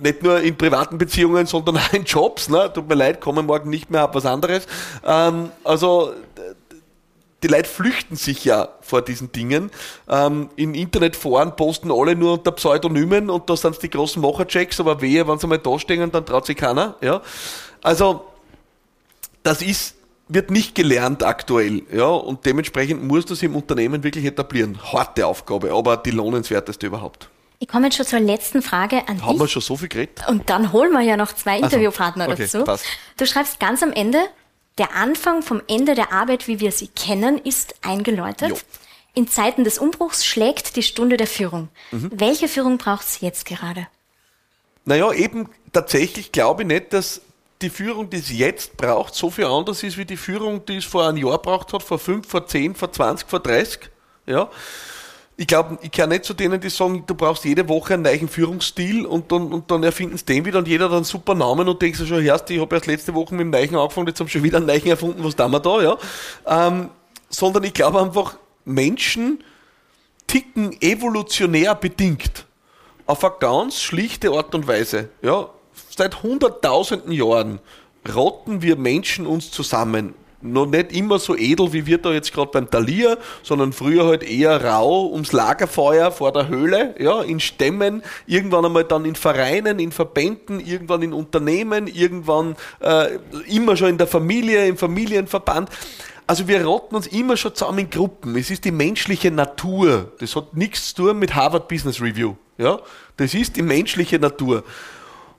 nicht nur in privaten Beziehungen, sondern auch in Jobs. Ne? Tut mir leid, kommen morgen nicht mehr, hab was anderes. Ähm, also die Leute flüchten sich ja vor diesen Dingen. Ähm, in Internetforen posten alle nur unter Pseudonymen und da sind die großen Macherchecks, aber wehe, wenn sie mal da stehen, dann traut sich keiner. Ja? Also, das ist, wird nicht gelernt aktuell, ja, und dementsprechend muss das im Unternehmen wirklich etablieren. Harte Aufgabe, aber die lohnenswerteste überhaupt. Ich komme jetzt schon zur letzten Frage an dich. Haben wir schon so viel geredet? Und dann holen wir ja noch zwei so, Interviewpartner okay, dazu. passt. Du schreibst ganz am Ende, der Anfang vom Ende der Arbeit, wie wir sie kennen, ist eingeläutet. Jo. In Zeiten des Umbruchs schlägt die Stunde der Führung. Mhm. Welche Führung braucht es jetzt gerade? Naja, eben tatsächlich glaube ich nicht, dass die Führung, die es jetzt braucht, so viel anders ist wie die Führung, die es vor einem Jahr braucht hat, vor fünf, vor zehn, vor zwanzig, vor dreißig. Ja. Ich glaube, ich kann nicht zu denen, die sagen, du brauchst jede Woche einen neuen Führungsstil und dann, und dann erfinden sie den wieder und jeder hat einen super Namen und denkst du schon, hörst, ich habe erst letzte Woche mit dem Neichen angefangen, jetzt haben schon wieder einen Neichen erfunden, was tun wir da, ja. Ähm, sondern ich glaube einfach, Menschen ticken evolutionär bedingt auf eine ganz schlichte Art und Weise. Ja, seit hunderttausenden Jahren rotten wir Menschen uns zusammen. Noch nicht immer so edel, wie wir da jetzt gerade beim Talier, sondern früher halt eher rau ums Lagerfeuer vor der Höhle, ja, in Stämmen, irgendwann einmal dann in Vereinen, in Verbänden, irgendwann in Unternehmen, irgendwann äh, immer schon in der Familie, im Familienverband. Also wir rotten uns immer schon zusammen in Gruppen. Es ist die menschliche Natur. Das hat nichts zu tun mit Harvard Business Review. Ja? Das ist die menschliche Natur.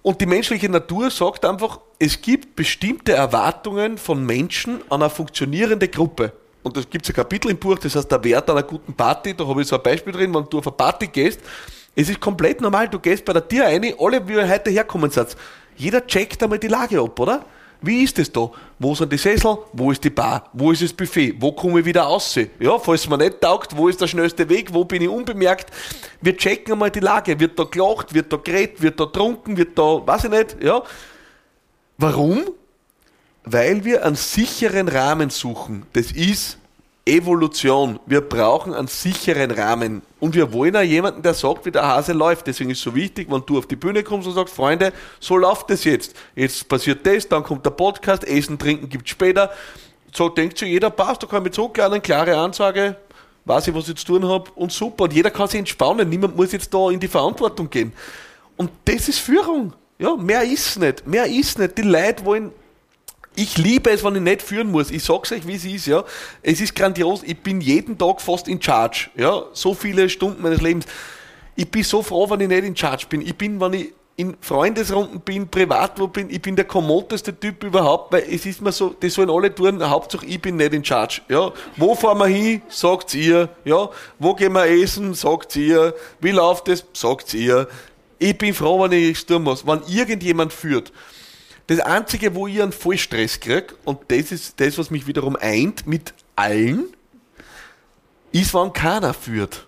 Und die menschliche Natur sagt einfach, es gibt bestimmte Erwartungen von Menschen an eine funktionierende Gruppe. Und das gibt es ein Kapitel im Buch, das heißt der Wert einer guten Party. Da habe ich so ein Beispiel drin, wenn du auf eine Party gehst. Es ist komplett normal, du gehst bei der Tür rein, alle, wie wir heute herkommen sind. Jeder checkt einmal die Lage ab, oder? Wie ist es da? Wo sind die Sessel? Wo ist die Bar? Wo ist das Buffet? Wo komme ich wieder raus? Ja, falls mir nicht taugt, wo ist der schnellste Weg? Wo bin ich unbemerkt? Wir checken einmal die Lage. Wird da gelacht? Wird da geredet? Wird da trunken? Wird da, weiß ich nicht, ja? Warum? Weil wir einen sicheren Rahmen suchen. Das ist Evolution. Wir brauchen einen sicheren Rahmen. Und wir wollen auch jemanden, der sagt, wie der Hase läuft. Deswegen ist es so wichtig, wenn du auf die Bühne kommst und sagst, Freunde, so läuft das jetzt. Jetzt passiert das, dann kommt der Podcast, Essen, Trinken gibt's später. So denkt sich jeder, passt, da kann ich so eine klare Ansage, weiß ich, was ich zu tun habe und super. Und jeder kann sich entspannen. Niemand muss jetzt da in die Verantwortung gehen. Und das ist Führung. Ja, mehr ist nicht. Mehr ist nicht. Die Leute wollen ich liebe es, wenn ich nicht führen muss. Ich sag's euch, wie es ist, ja. Es ist grandios. Ich bin jeden Tag fast in Charge, ja. So viele Stunden meines Lebens. Ich bin so froh, wenn ich nicht in Charge bin. Ich bin, wenn ich in Freundesrunden bin, privat wo bin, ich bin der kommodeste Typ überhaupt, weil es ist mir so, das sollen alle tun, Hauptsache ich bin nicht in Charge, ja. Wo fahren wir hin? Sagt's ihr, ja. Wo gehen wir essen? Sagt's ihr. Wie läuft es? Sagt's ihr. Ich bin froh, wenn ich es tun muss. Wenn irgendjemand führt, das Einzige, wo ich einen Vollstress kriege, und das ist das, was mich wiederum eint mit allen, ist, wenn keiner führt.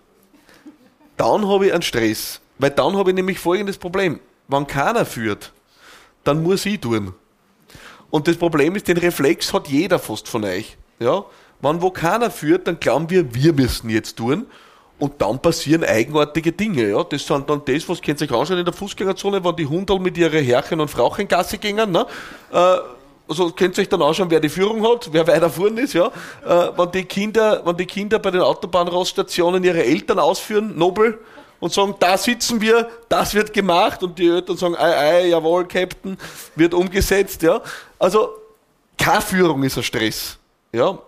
Dann habe ich einen Stress. Weil dann habe ich nämlich folgendes Problem. Wenn keiner führt, dann muss ich tun. Und das Problem ist, den Reflex hat jeder fast von euch. Ja? Wenn wo keiner führt, dann glauben wir, wir müssen jetzt tun. Und dann passieren eigenartige Dinge. Ja? Das sind dann das, was kennt sich anschauen in der Fußgängerzone, wenn die Hundal mit ihren Herrchen und Frauchen Gasse gingen. Ne? Äh, also könnt ihr euch dann anschauen, wer die Führung hat, wer weiter vorn ist, ja. Äh, wenn die Kinder, wenn die Kinder bei den Autobahnraststationen ihre Eltern ausführen, nobel, und sagen, da sitzen wir, das wird gemacht und die Eltern sagen, ei, ei, jawohl, Captain, wird umgesetzt, ja. Also, keine Führung ist ein Stress, ja.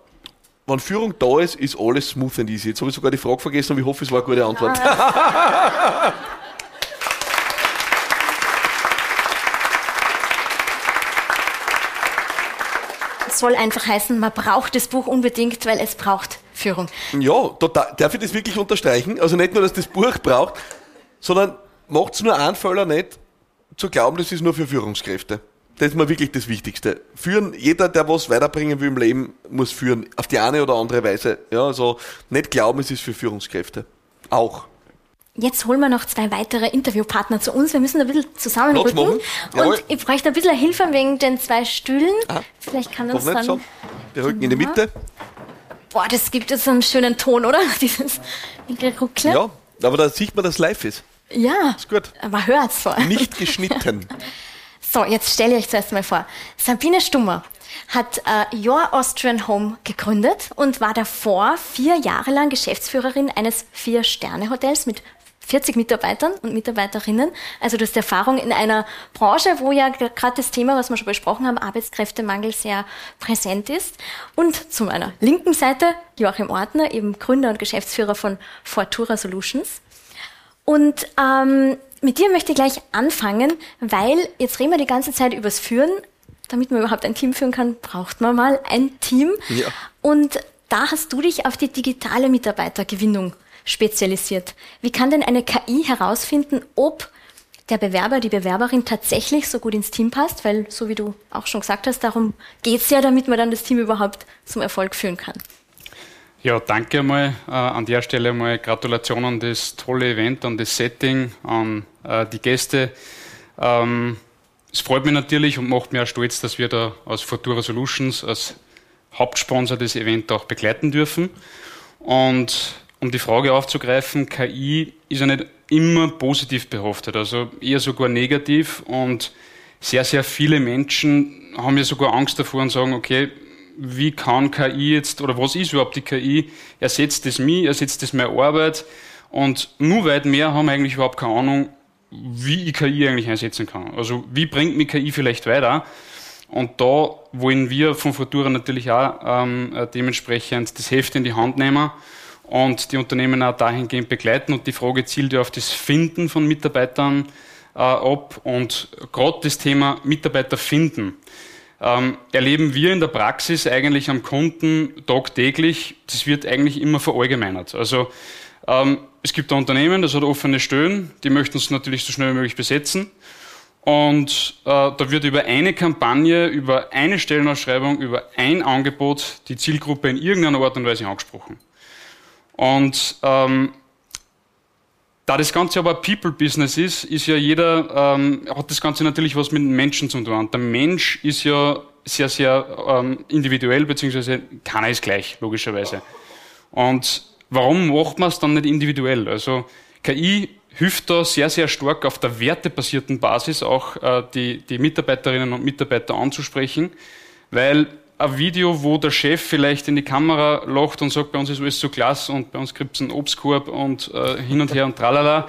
Wenn Führung da ist, ist alles smooth and easy. Jetzt habe ich sogar die Frage vergessen, aber ich hoffe, es war eine gute Antwort. soll einfach heißen, man braucht das Buch unbedingt, weil es braucht Führung. Ja, total. Darf ich das wirklich unterstreichen? Also nicht nur, dass das Buch braucht, sondern macht es nur einen Fehler nicht, zu glauben, das ist nur für Führungskräfte. Das ist mir wirklich das Wichtigste. Führen, jeder, der was weiterbringen will im Leben, muss führen. Auf die eine oder andere Weise. Ja, also nicht glauben, es ist für Führungskräfte. Auch. Jetzt holen wir noch zwei weitere Interviewpartner zu uns. Wir müssen ein bisschen zusammenrücken. Und ich bräuchte ein bisschen Hilfe wegen den zwei Stühlen. Ah, Vielleicht kann uns dann... So. Der Rücken in die Mitte. Boah, das gibt jetzt einen schönen Ton, oder? Dieses Ruckle. Ja, aber da sieht man, dass live ist. Ja. Ist gut. Aber hört's vor. Nicht geschnitten. so, jetzt stelle ich euch zuerst mal vor. Sabine Stummer hat äh, Your Austrian Home gegründet und war davor vier Jahre lang Geschäftsführerin eines Vier-Sterne-Hotels mit 40 Mitarbeitern und Mitarbeiterinnen. Also du hast Erfahrung in einer Branche, wo ja gerade das Thema, was wir schon besprochen haben, Arbeitskräftemangel sehr präsent ist. Und zu meiner linken Seite Joachim Ortner, eben Gründer und Geschäftsführer von Fortura Solutions. Und ähm, mit dir möchte ich gleich anfangen, weil jetzt reden wir die ganze Zeit übers Führen. Damit man überhaupt ein Team führen kann, braucht man mal ein Team. Ja. Und da hast du dich auf die digitale Mitarbeitergewinnung spezialisiert. Wie kann denn eine KI herausfinden, ob der Bewerber, die Bewerberin tatsächlich so gut ins Team passt? Weil, so wie du auch schon gesagt hast, darum geht es ja, damit man dann das Team überhaupt zum Erfolg führen kann. Ja, danke mal äh, an der Stelle mal Gratulation an das tolle Event, an das Setting, an äh, die Gäste. Ähm, es freut mich natürlich und macht mir auch stolz, dass wir da als Futura Solutions als Hauptsponsor des Events auch begleiten dürfen. Und um die Frage aufzugreifen, KI ist ja nicht immer positiv behaftet, also eher sogar negativ und sehr, sehr viele Menschen haben ja sogar Angst davor und sagen, okay, wie kann KI jetzt, oder was ist überhaupt die KI? Ersetzt das mich, ersetzt das meine Arbeit? Und nur weit mehr haben eigentlich überhaupt keine Ahnung, wie ich KI eigentlich einsetzen kann. Also wie bringt mich KI vielleicht weiter? Und da wollen wir von Futura natürlich auch ähm, dementsprechend das Heft in die Hand nehmen und die Unternehmen auch dahingehend begleiten. Und die Frage zielt ja auf das Finden von Mitarbeitern äh, ab und gerade das Thema Mitarbeiter finden. Ähm, erleben wir in der Praxis eigentlich am Kunden tagtäglich, das wird eigentlich immer verallgemeinert. Also ähm, es gibt ein Unternehmen, das hat offene Stellen, die möchten es natürlich so schnell wie möglich besetzen. Und äh, da wird über eine Kampagne, über eine Stellenausschreibung, über ein Angebot die Zielgruppe in irgendeiner Art und Weise angesprochen. Und ähm, da das Ganze aber People-Business ist, ist ja jeder, ähm, hat das Ganze natürlich was mit Menschen zu tun. Der Mensch ist ja sehr, sehr ähm, individuell, beziehungsweise keiner ist gleich, logischerweise. Und warum macht man es dann nicht individuell? Also KI hilft da sehr, sehr stark auf der wertebasierten Basis auch äh, die, die Mitarbeiterinnen und Mitarbeiter anzusprechen, weil ein Video, wo der Chef vielleicht in die Kamera lacht und sagt, bei uns ist alles so klasse und bei uns gibt es einen Obstkorb und äh, hin und her und tralala.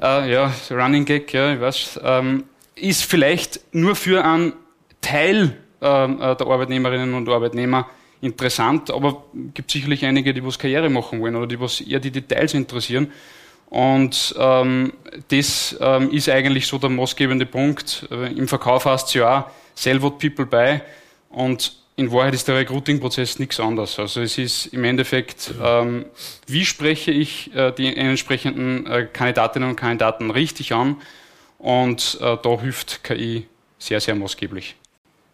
Äh, ja, Running Gag, ja, ich weiß. Ähm, ist vielleicht nur für einen Teil ähm, äh, der Arbeitnehmerinnen und Arbeitnehmer interessant, aber gibt sicherlich einige, die was Karriere machen wollen oder die was eher die Details interessieren. Und ähm, das ähm, ist eigentlich so der maßgebende Punkt. Äh, Im Verkauf heißt es ja auch, sell what people buy. Und in Wahrheit ist der Recruiting-Prozess nichts anderes. Also es ist im Endeffekt, ähm, wie spreche ich äh, die entsprechenden äh, Kandidatinnen und Kandidaten richtig an? Und äh, da hilft KI sehr, sehr maßgeblich.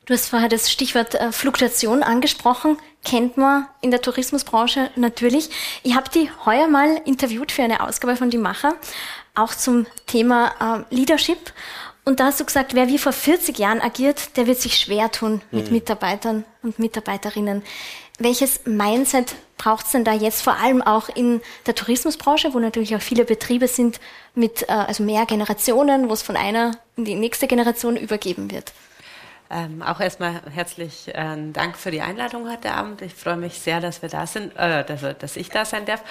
Du hast vorher das Stichwort äh, Fluktuation angesprochen, kennt man in der Tourismusbranche natürlich. Ich habe die heuer mal interviewt für eine Ausgabe von Die Macher, auch zum Thema äh, Leadership. Und da hast du gesagt, wer wie vor 40 Jahren agiert, der wird sich schwer tun mit mhm. Mitarbeitern und Mitarbeiterinnen. Welches Mindset braucht es denn da jetzt vor allem auch in der Tourismusbranche, wo natürlich auch viele Betriebe sind mit äh, also mehr Generationen, wo es von einer in die nächste Generation übergeben wird? Ähm, auch erstmal herzlich äh, Dank für die Einladung heute Abend. Ich freue mich sehr, dass wir da sind, äh, dass, dass ich da sein darf.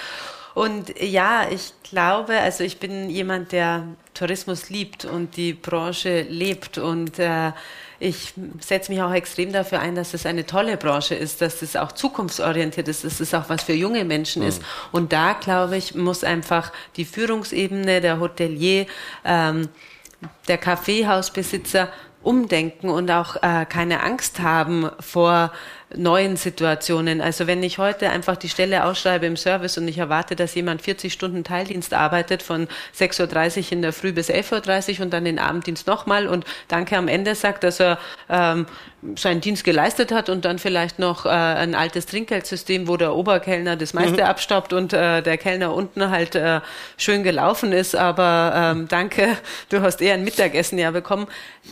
Und ja, ich glaube, also ich bin jemand, der Tourismus liebt und die Branche lebt und äh, ich setze mich auch extrem dafür ein, dass es eine tolle Branche ist, dass es auch zukunftsorientiert ist, dass es auch was für junge Menschen mhm. ist. Und da, glaube ich, muss einfach die Führungsebene, der Hotelier, ähm, der Kaffeehausbesitzer umdenken und auch äh, keine Angst haben vor neuen Situationen. Also wenn ich heute einfach die Stelle ausschreibe im Service und ich erwarte, dass jemand 40 Stunden Teildienst arbeitet, von 6.30 Uhr in der Früh bis 11.30 Uhr und dann den Abenddienst nochmal und danke am Ende sagt, dass er ähm, seinen Dienst geleistet hat und dann vielleicht noch äh, ein altes Trinkgeldsystem, wo der Oberkellner das meiste mhm. abstaubt und äh, der Kellner unten halt äh, schön gelaufen ist, aber ähm, danke, du hast eher ein Mittagessen ja bekommen.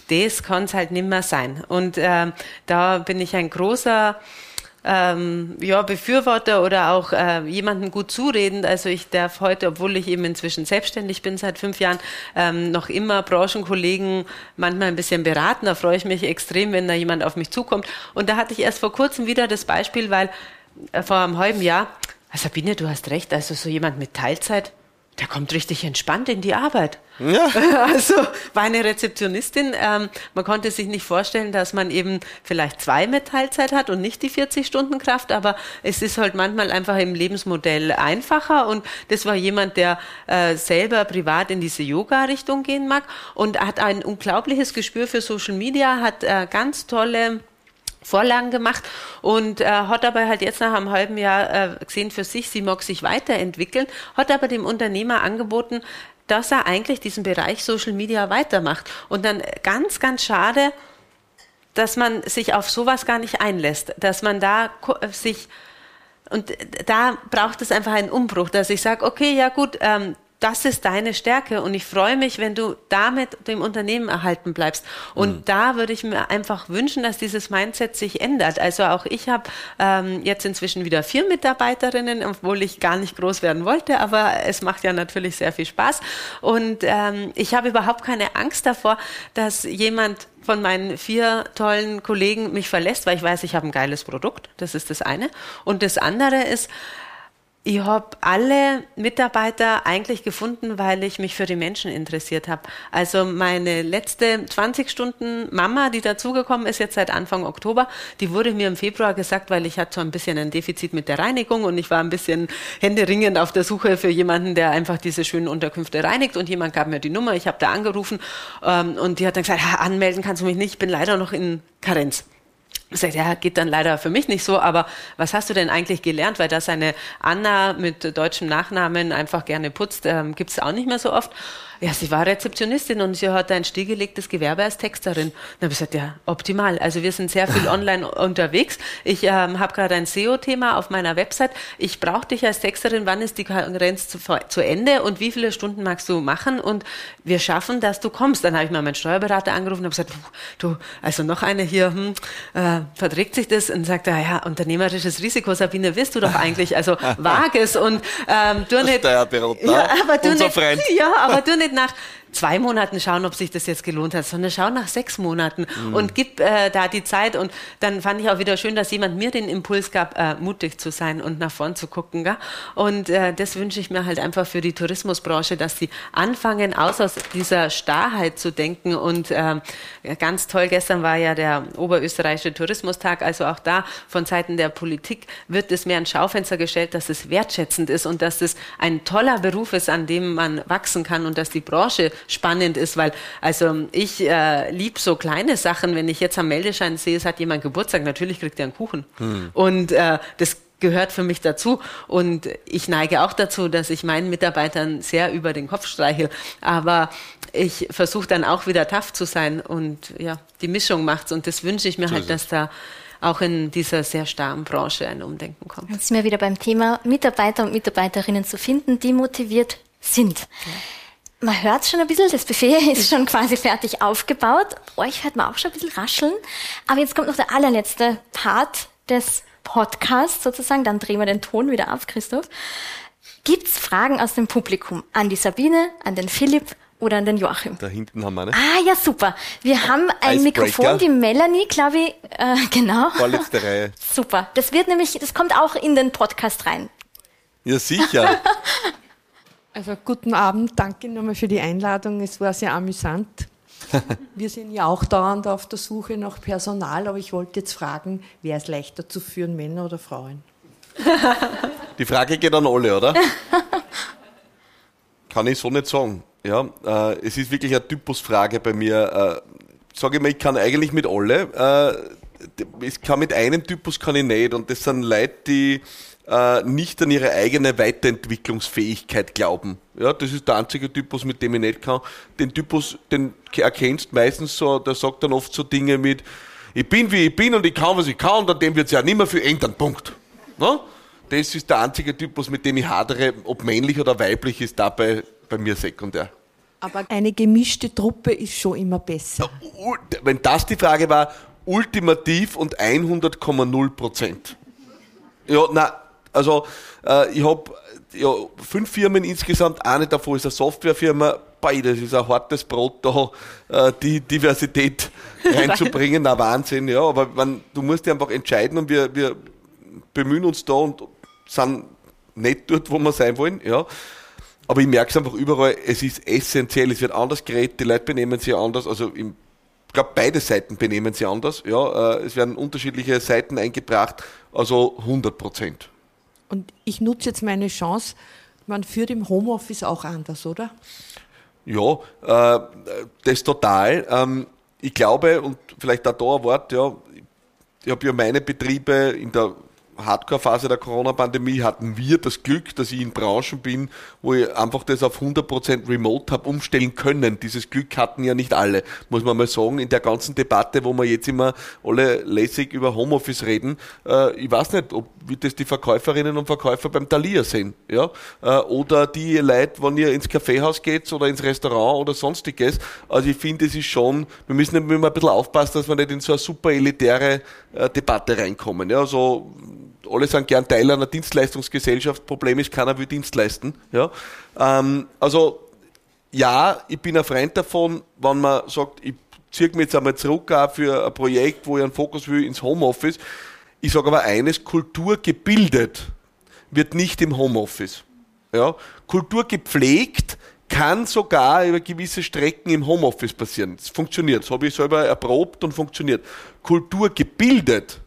Das kann es halt nimmer sein. Und äh, da bin ich ein großer ähm, ja, Befürworter oder auch äh, jemanden gut zureden. Also ich darf heute, obwohl ich eben inzwischen selbstständig bin seit fünf Jahren, ähm, noch immer Branchenkollegen manchmal ein bisschen beraten. Da freue ich mich extrem, wenn da jemand auf mich zukommt. Und da hatte ich erst vor kurzem wieder das Beispiel, weil äh, vor einem halben Jahr, Sabine, du hast recht, also so jemand mit Teilzeit, der kommt richtig entspannt in die Arbeit. Ja. Also war eine Rezeptionistin. Ähm, man konnte sich nicht vorstellen, dass man eben vielleicht zwei mit Teilzeit hat und nicht die 40 Stunden Kraft, aber es ist halt manchmal einfach im Lebensmodell einfacher und das war jemand, der äh, selber privat in diese Yoga-Richtung gehen mag und hat ein unglaubliches Gespür für Social Media, hat äh, ganz tolle Vorlagen gemacht und äh, hat aber halt jetzt nach einem halben Jahr äh, gesehen für sich, sie mag sich weiterentwickeln, hat aber dem Unternehmer angeboten, dass er eigentlich diesen Bereich Social Media weitermacht. Und dann ganz, ganz schade, dass man sich auf sowas gar nicht einlässt, dass man da sich und da braucht es einfach einen Umbruch, dass ich sage, okay, ja gut, ähm, das ist deine Stärke und ich freue mich, wenn du damit dem Unternehmen erhalten bleibst. Und mhm. da würde ich mir einfach wünschen, dass dieses Mindset sich ändert. Also auch ich habe ähm, jetzt inzwischen wieder vier Mitarbeiterinnen, obwohl ich gar nicht groß werden wollte, aber es macht ja natürlich sehr viel Spaß. Und ähm, ich habe überhaupt keine Angst davor, dass jemand von meinen vier tollen Kollegen mich verlässt, weil ich weiß, ich habe ein geiles Produkt. Das ist das eine. Und das andere ist, ich habe alle Mitarbeiter eigentlich gefunden, weil ich mich für die Menschen interessiert habe. Also meine letzte 20 Stunden Mama, die dazugekommen ist jetzt seit Anfang Oktober, die wurde mir im Februar gesagt, weil ich hatte so ein bisschen ein Defizit mit der Reinigung und ich war ein bisschen händeringend auf der Suche für jemanden, der einfach diese schönen Unterkünfte reinigt und jemand gab mir die Nummer, ich habe da angerufen ähm, und die hat dann gesagt, anmelden kannst du mich nicht, ich bin leider noch in Karenz. Ich sage, ja, geht dann leider für mich nicht so, aber was hast du denn eigentlich gelernt? Weil das eine Anna mit deutschem Nachnamen einfach gerne putzt, ähm, gibt es auch nicht mehr so oft. Ja, sie war Rezeptionistin und sie hat ein stillgelegtes Gewerbe als Texterin. Dann habe ich gesagt, ja, optimal. Also wir sind sehr viel online unterwegs. Ich ähm, habe gerade ein SEO-Thema auf meiner Website. Ich brauche dich als Texterin. Wann ist die Konkurrenz zu, zu, Ende und wie viele Stunden magst du machen? Und wir schaffen, dass du kommst. Dann habe ich mal meinen Steuerberater angerufen und habe gesagt, du, also noch eine hier, hm, äh, verträgt sich das? Und sagt er, ja, unternehmerisches Risiko, Sabine, wirst du doch eigentlich. Also wag es und ähm, du nicht. Ja, aber du nicht, ja, aber du nicht nach zwei Monaten schauen, ob sich das jetzt gelohnt hat, sondern schau nach sechs Monaten mhm. und gib äh, da die Zeit. Und dann fand ich auch wieder schön, dass jemand mir den Impuls gab, äh, mutig zu sein und nach vorn zu gucken. Gell? Und äh, das wünsche ich mir halt einfach für die Tourismusbranche, dass sie anfangen, aus, aus dieser Starrheit zu denken. Und äh, ganz toll, gestern war ja der Oberösterreichische Tourismustag, also auch da von Seiten der Politik wird es mehr ein Schaufenster gestellt, dass es wertschätzend ist und dass es ein toller Beruf ist, an dem man wachsen kann und dass die Branche spannend ist, weil also ich äh, liebe so kleine Sachen, wenn ich jetzt am Meldeschein sehe, es hat jemand Geburtstag, natürlich kriegt er einen Kuchen. Hm. Und äh, das gehört für mich dazu. Und ich neige auch dazu, dass ich meinen Mitarbeitern sehr über den Kopf streiche. Aber ich versuche dann auch wieder tough zu sein und ja, die Mischung macht's. Und das wünsche ich mir so halt, dass da auch in dieser sehr starren Branche ein Umdenken kommt. Jetzt sind wir wieder beim Thema Mitarbeiter und Mitarbeiterinnen zu finden, die motiviert sind. Ja. Man hört schon ein bisschen, das Buffet ist schon quasi fertig aufgebaut. Euch hört man auch schon ein bisschen rascheln. Aber jetzt kommt noch der allerletzte Part des Podcasts sozusagen. Dann drehen wir den Ton wieder auf, Christoph. Gibt's Fragen aus dem Publikum an die Sabine, an den Philipp oder an den Joachim? Da hinten haben wir eine. Ah, ja, super. Wir haben ein Mikrofon, die Melanie, glaube ich, äh, genau. Vorletzte Reihe. Super. Das wird nämlich, das kommt auch in den Podcast rein. Ja, sicher. Also guten Abend, danke nochmal für die Einladung. Es war sehr amüsant. Wir sind ja auch dauernd auf der Suche nach Personal, aber ich wollte jetzt fragen, wer ist leichter zu führen, Männer oder Frauen? Die Frage geht an alle, oder? Kann ich so nicht sagen. Ja, äh, es ist wirklich eine Typusfrage bei mir. Äh, Sage ich mal, ich kann eigentlich mit alle. Äh, ich kann mit einem Typus kann ich nicht und das sind Leute, die äh, nicht an ihre eigene Weiterentwicklungsfähigkeit glauben. Ja, das ist der einzige Typus, mit dem ich nicht kann. Den Typus, den erkennst meistens so, der sagt dann oft so Dinge mit, ich bin wie ich bin und ich kann, was ich kann und an dem wird es ja nicht mehr viel ändern. Punkt. Ne? Das ist der einzige Typus, mit dem ich hadere, ob männlich oder weiblich, ist dabei bei mir sekundär. Aber eine gemischte Truppe ist schon immer besser. Wenn das die Frage war, ultimativ und 100,0 Prozent. Ja, na, also äh, ich habe ja, fünf Firmen insgesamt, eine davon ist eine Softwarefirma. Beides ist ein hartes Brot, da äh, die Diversität reinzubringen. Na Wahnsinn, ja. Aber man, du musst dich einfach entscheiden und wir, wir bemühen uns da und sind nicht dort, wo wir sein wollen, ja. Aber ich merke es einfach überall, es ist essentiell, es wird anders geredet, die Leute benehmen sich anders, also im ich glaube, beide Seiten benehmen sich anders. Ja, äh, es werden unterschiedliche Seiten eingebracht, also 100 Prozent. Und ich nutze jetzt meine Chance, man führt im Homeoffice auch anders, oder? Ja, äh, das total. Ähm, ich glaube, und vielleicht auch da ein Wort, ja, ich habe ja meine Betriebe in der Hardcore-Phase der Corona-Pandemie hatten wir das Glück, dass ich in Branchen bin, wo ich einfach das auf 100% remote habe umstellen können. Dieses Glück hatten ja nicht alle, muss man mal sagen. In der ganzen Debatte, wo wir jetzt immer alle lässig über Homeoffice reden, äh, ich weiß nicht, ob wie das die Verkäuferinnen und Verkäufer beim Thalia sehen. Ja? Äh, oder die Leute, wenn ihr ins Kaffeehaus geht oder ins Restaurant oder sonstiges. Also ich finde, es ist schon, wir müssen immer ein bisschen aufpassen, dass wir nicht in so eine super elitäre äh, Debatte reinkommen. Ja? Also alle sind gern Teil einer Dienstleistungsgesellschaft, Problem ist, keiner will Dienst leisten. Ja? Ähm, also ja, ich bin ein Freund davon, wenn man sagt, ich ziehe mich jetzt einmal zurück auch für ein Projekt, wo ich einen Fokus will ins Homeoffice. Ich sage aber eines, Kultur gebildet wird nicht im Homeoffice. Ja? Kultur gepflegt kann sogar über gewisse Strecken im Homeoffice passieren. Das funktioniert. Das habe ich selber erprobt und funktioniert. Kultur gebildet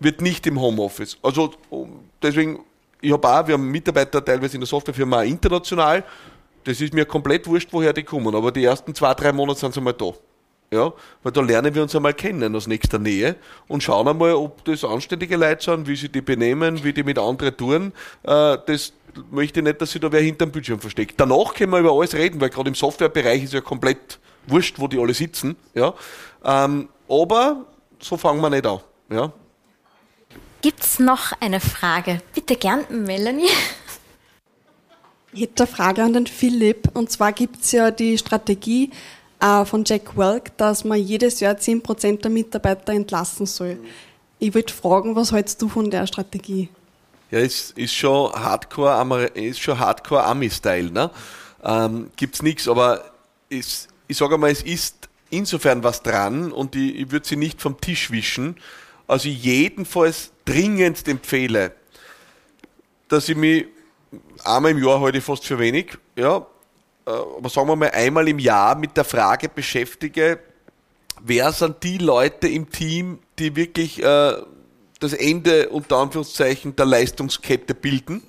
wird nicht im Homeoffice. Also deswegen, ich habe auch, wir haben Mitarbeiter teilweise in der Softwarefirma international. Das ist mir komplett wurscht, woher die kommen. Aber die ersten zwei, drei Monate sind sie mal da. Ja, weil da lernen wir uns einmal kennen aus nächster Nähe und schauen einmal, ob das anständige Leute sind, wie sie die benehmen, wie die mit anderen tun. Äh, das möchte ich nicht, dass sich da wer hinterm Bildschirm versteckt. Danach können wir über alles reden, weil gerade im Softwarebereich ist ja komplett wurscht, wo die alle sitzen. Ja, ähm, aber so fangen wir nicht an. Ja. Gibt es noch eine Frage? Bitte gern, Melanie. Ich hätte eine Frage an den Philipp. Und zwar gibt es ja die Strategie äh, von Jack Welk, dass man jedes Jahr 10% der Mitarbeiter entlassen soll. Ich würde fragen, was hältst du von der Strategie? Ja, es ist schon Hardcore, ist schon Hardcore Ami-Style, ne? Ähm, gibt's nichts, aber es, ich sage mal, es ist insofern was dran und ich, ich würde sie nicht vom Tisch wischen. Also jedenfalls dringend empfehle, dass ich mich einmal im Jahr heute fast für wenig, ja, äh, aber sagen wir mal einmal im Jahr mit der Frage beschäftige, wer sind die Leute im Team, die wirklich äh, das Ende unter Anführungszeichen der Leistungskette bilden,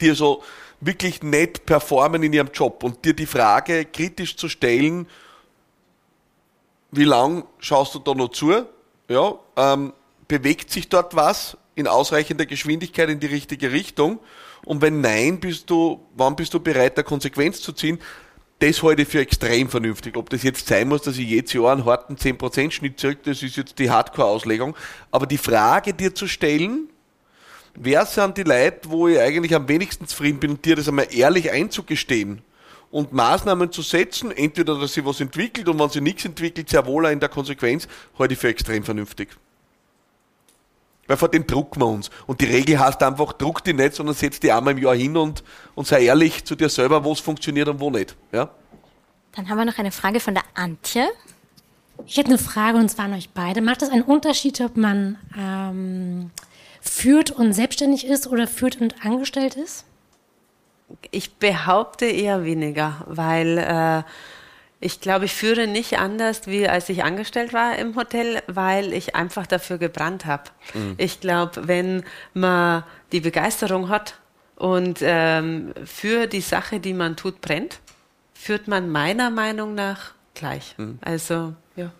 die also wirklich nicht performen in ihrem Job und dir die Frage kritisch zu stellen, wie lang schaust du da noch zu? Ja, ähm, bewegt sich dort was in ausreichender Geschwindigkeit in die richtige Richtung? Und wenn nein, bist du, wann bist du bereit, der Konsequenz zu ziehen? Das halte ich für extrem vernünftig. Ob das jetzt sein muss, dass ich jedes Jahr einen harten 10% Schnitt zurück, das ist jetzt die Hardcore-Auslegung. Aber die Frage dir zu stellen, wer sind die Leute, wo ich eigentlich am wenigsten zufrieden bin dir das einmal ehrlich einzugestehen und Maßnahmen zu setzen, entweder, dass sie was entwickelt und wenn sie nichts entwickelt, sehr wohl in der Konsequenz, halte ich für extrem vernünftig. Weil vor dem drucken wir uns. Und die Regel heißt einfach, druck die nicht, sondern setz die einmal im Jahr hin und, und sei ehrlich zu dir selber, wo es funktioniert und wo nicht. Ja? Dann haben wir noch eine Frage von der Antje. Ich hätte eine Frage und zwar an euch beide. Macht es einen Unterschied, ob man ähm, führt und selbstständig ist oder führt und angestellt ist? ich behaupte eher weniger, weil äh, ich glaube, ich führe nicht anders, wie als ich angestellt war im Hotel, weil ich einfach dafür gebrannt habe. Mhm. Ich glaube, wenn man die Begeisterung hat und ähm, für die Sache, die man tut, brennt, führt man meiner Meinung nach gleich. Mhm. Also, ja.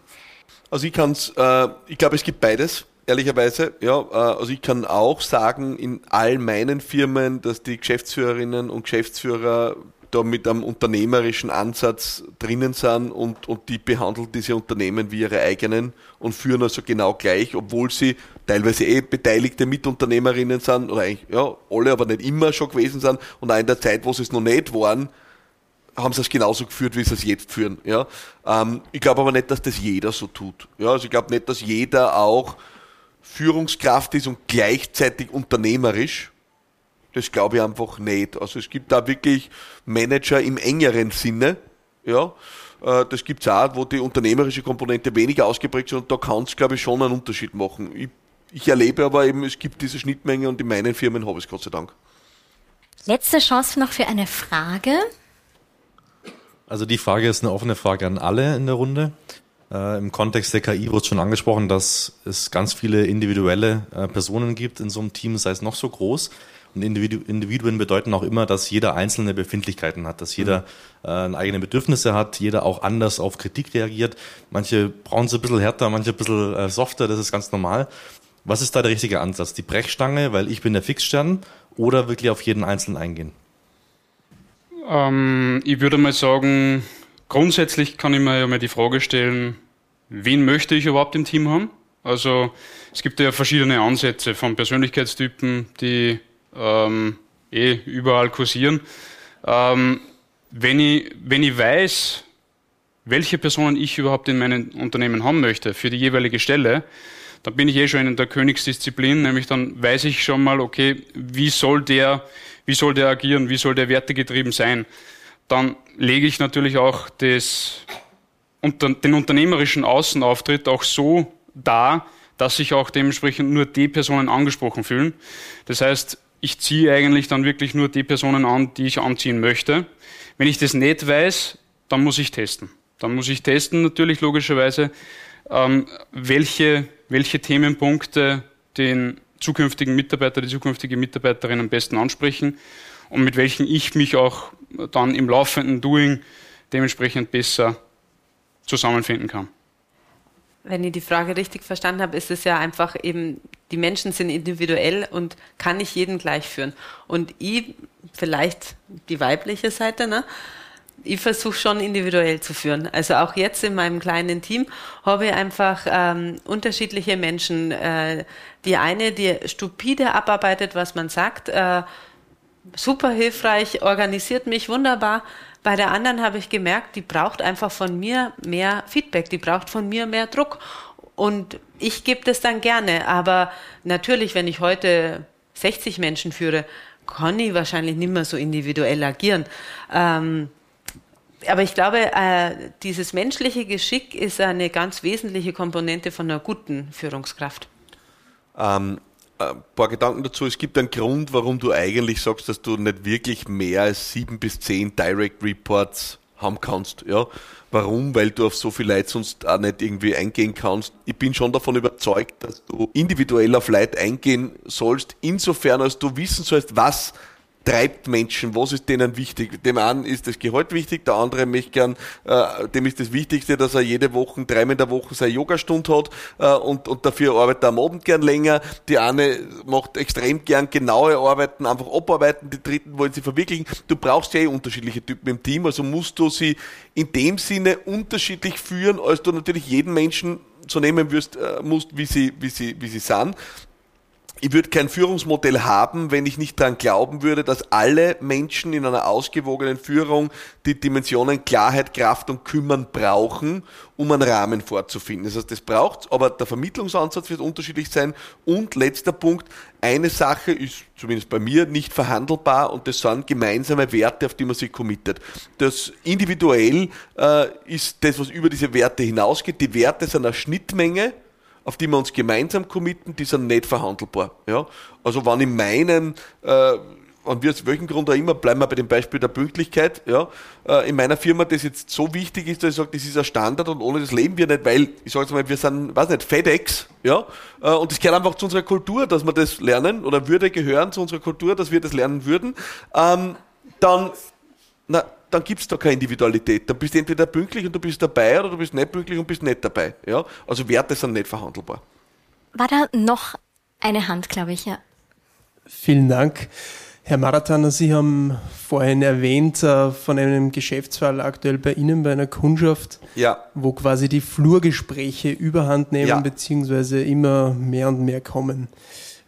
Also ich kann es, äh, ich glaube, es gibt beides ehrlicherweise. Ja, äh, also ich kann auch sagen, in all meinen Firmen, dass die Geschäftsführerinnen und Geschäftsführer da mit einem unternehmerischen Ansatz drinnen sind und, und die behandeln diese Unternehmen wie ihre eigenen und führen also genau gleich, obwohl sie teilweise eh beteiligte Mitunternehmerinnen sind oder eigentlich, ja, alle, aber nicht immer schon gewesen sind und auch in der Zeit, wo sie es noch nicht waren, haben sie es genauso geführt, wie sie es jetzt führen. Ja? Ähm, ich glaube aber nicht, dass das jeder so tut. Ja? Also ich glaube nicht, dass jeder auch Führungskraft ist und gleichzeitig unternehmerisch. Das glaube ich einfach nicht. Also es gibt da wirklich Manager im engeren Sinne, ja. Äh, das gibt es auch, wo die unternehmerische Komponente weniger ausgeprägt ist und da kann es, glaube ich, schon einen Unterschied machen. Ich, ich erlebe aber eben, es gibt diese Schnittmenge und in meinen Firmen habe ich es Gott sei Dank. Letzte Chance noch für eine Frage. Also die Frage ist eine offene Frage an alle in der Runde. Äh, Im Kontext der KI wurde schon angesprochen, dass es ganz viele individuelle äh, Personen gibt in so einem Team, sei es noch so groß. Und Individu Individuen bedeuten auch immer, dass jeder einzelne Befindlichkeiten hat, dass jeder äh, eigene Bedürfnisse hat, jeder auch anders auf Kritik reagiert. Manche brauchen es ein bisschen härter, manche ein bisschen äh, softer, das ist ganz normal. Was ist da der richtige Ansatz? Die Brechstange, weil ich bin der Fixstern, oder wirklich auf jeden Einzelnen eingehen? Ähm, ich würde mal sagen, grundsätzlich kann ich mir ja mal die Frage stellen, wen möchte ich überhaupt im Team haben? Also es gibt ja verschiedene Ansätze von Persönlichkeitstypen, die ähm, eh überall kursieren. Ähm, wenn, ich, wenn ich weiß, welche Personen ich überhaupt in meinem Unternehmen haben möchte für die jeweilige Stelle, dann bin ich eh schon in der Königsdisziplin, nämlich dann weiß ich schon mal, okay, wie soll der, wie soll der agieren, wie soll der wertegetrieben sein. Dann lege ich natürlich auch das, den unternehmerischen Außenauftritt auch so dar, dass sich auch dementsprechend nur die Personen angesprochen fühlen. Das heißt, ich ziehe eigentlich dann wirklich nur die Personen an, die ich anziehen möchte. Wenn ich das nicht weiß, dann muss ich testen. Dann muss ich testen natürlich logischerweise, ähm, welche, welche Themenpunkte den zukünftigen Mitarbeiter, die zukünftige Mitarbeiterin am besten ansprechen und mit welchen ich mich auch dann im laufenden Doing dementsprechend besser zusammenfinden kann. Wenn ich die Frage richtig verstanden habe, ist es ja einfach eben, die Menschen sind individuell und kann nicht jeden gleich führen. Und ich, vielleicht die weibliche Seite, ne? ich versuche schon individuell zu führen. Also auch jetzt in meinem kleinen Team habe ich einfach ähm, unterschiedliche Menschen. Äh, die eine, die stupide abarbeitet, was man sagt, äh, super hilfreich, organisiert mich wunderbar. Bei der anderen habe ich gemerkt, die braucht einfach von mir mehr Feedback, die braucht von mir mehr Druck. Und ich gebe das dann gerne. Aber natürlich, wenn ich heute 60 Menschen führe, kann ich wahrscheinlich nicht mehr so individuell agieren. Ähm, aber ich glaube, äh, dieses menschliche Geschick ist eine ganz wesentliche Komponente von einer guten Führungskraft. Ähm, ein paar Gedanken dazu. Es gibt einen Grund, warum du eigentlich sagst, dass du nicht wirklich mehr als sieben bis zehn Direct Reports haben kannst. Ja? Warum? Weil du auf so viel Leute sonst auch nicht irgendwie eingehen kannst. Ich bin schon davon überzeugt, dass du individuell auf Leute eingehen sollst, insofern als du wissen sollst, was treibt Menschen, was ist denen wichtig? Dem einen ist das Gehalt wichtig, der andere möchte gern, äh, dem ist das Wichtigste, dass er jede Woche, dreimal in der Woche seine Yogastunde hat äh, und, und dafür arbeitet er am Abend gern länger. Die eine macht extrem gern genaue Arbeiten, einfach abarbeiten, die dritten wollen sie verwirklichen. Du brauchst ja eh unterschiedliche Typen im Team, also musst du sie in dem Sinne unterschiedlich führen, als du natürlich jeden Menschen so nehmen wirst, äh, musst, wie sie, wie sie, wie sie sind ich würde kein Führungsmodell haben, wenn ich nicht daran glauben würde, dass alle Menschen in einer ausgewogenen Führung die Dimensionen Klarheit, Kraft und Kümmern brauchen, um einen Rahmen vorzufinden. Das heißt, das braucht aber der Vermittlungsansatz wird unterschiedlich sein. Und letzter Punkt, eine Sache ist zumindest bei mir nicht verhandelbar und das sind gemeinsame Werte, auf die man sich committet. Das individuell äh, ist das, was über diese Werte hinausgeht. Die Werte sind eine Schnittmenge auf die wir uns gemeinsam committen, die sind nicht verhandelbar. Ja? Also wenn in meinem äh, und wir aus welchem Grund auch immer, bleiben wir bei dem Beispiel der Pünktlichkeit, ja, äh, in meiner Firma das jetzt so wichtig ist, dass ich sage, das ist ein Standard und ohne das leben wir nicht, weil, ich sage jetzt mal, wir sind, weiß nicht, FedEx, ja, äh, und das gehört einfach zu unserer Kultur, dass wir das lernen oder würde gehören zu unserer Kultur, dass wir das lernen würden, ähm, dann, na, dann gibt's da keine Individualität. Dann bist du entweder pünktlich und du bist dabei oder du bist nicht pünktlich und bist nicht dabei. Ja? Also Werte sind nicht verhandelbar. War da noch eine Hand, glaube ich, ja. Vielen Dank. Herr Marathaner, Sie haben vorhin erwähnt äh, von einem Geschäftsfall aktuell bei Ihnen, bei einer Kundschaft, ja. wo quasi die Flurgespräche überhand nehmen, ja. beziehungsweise immer mehr und mehr kommen.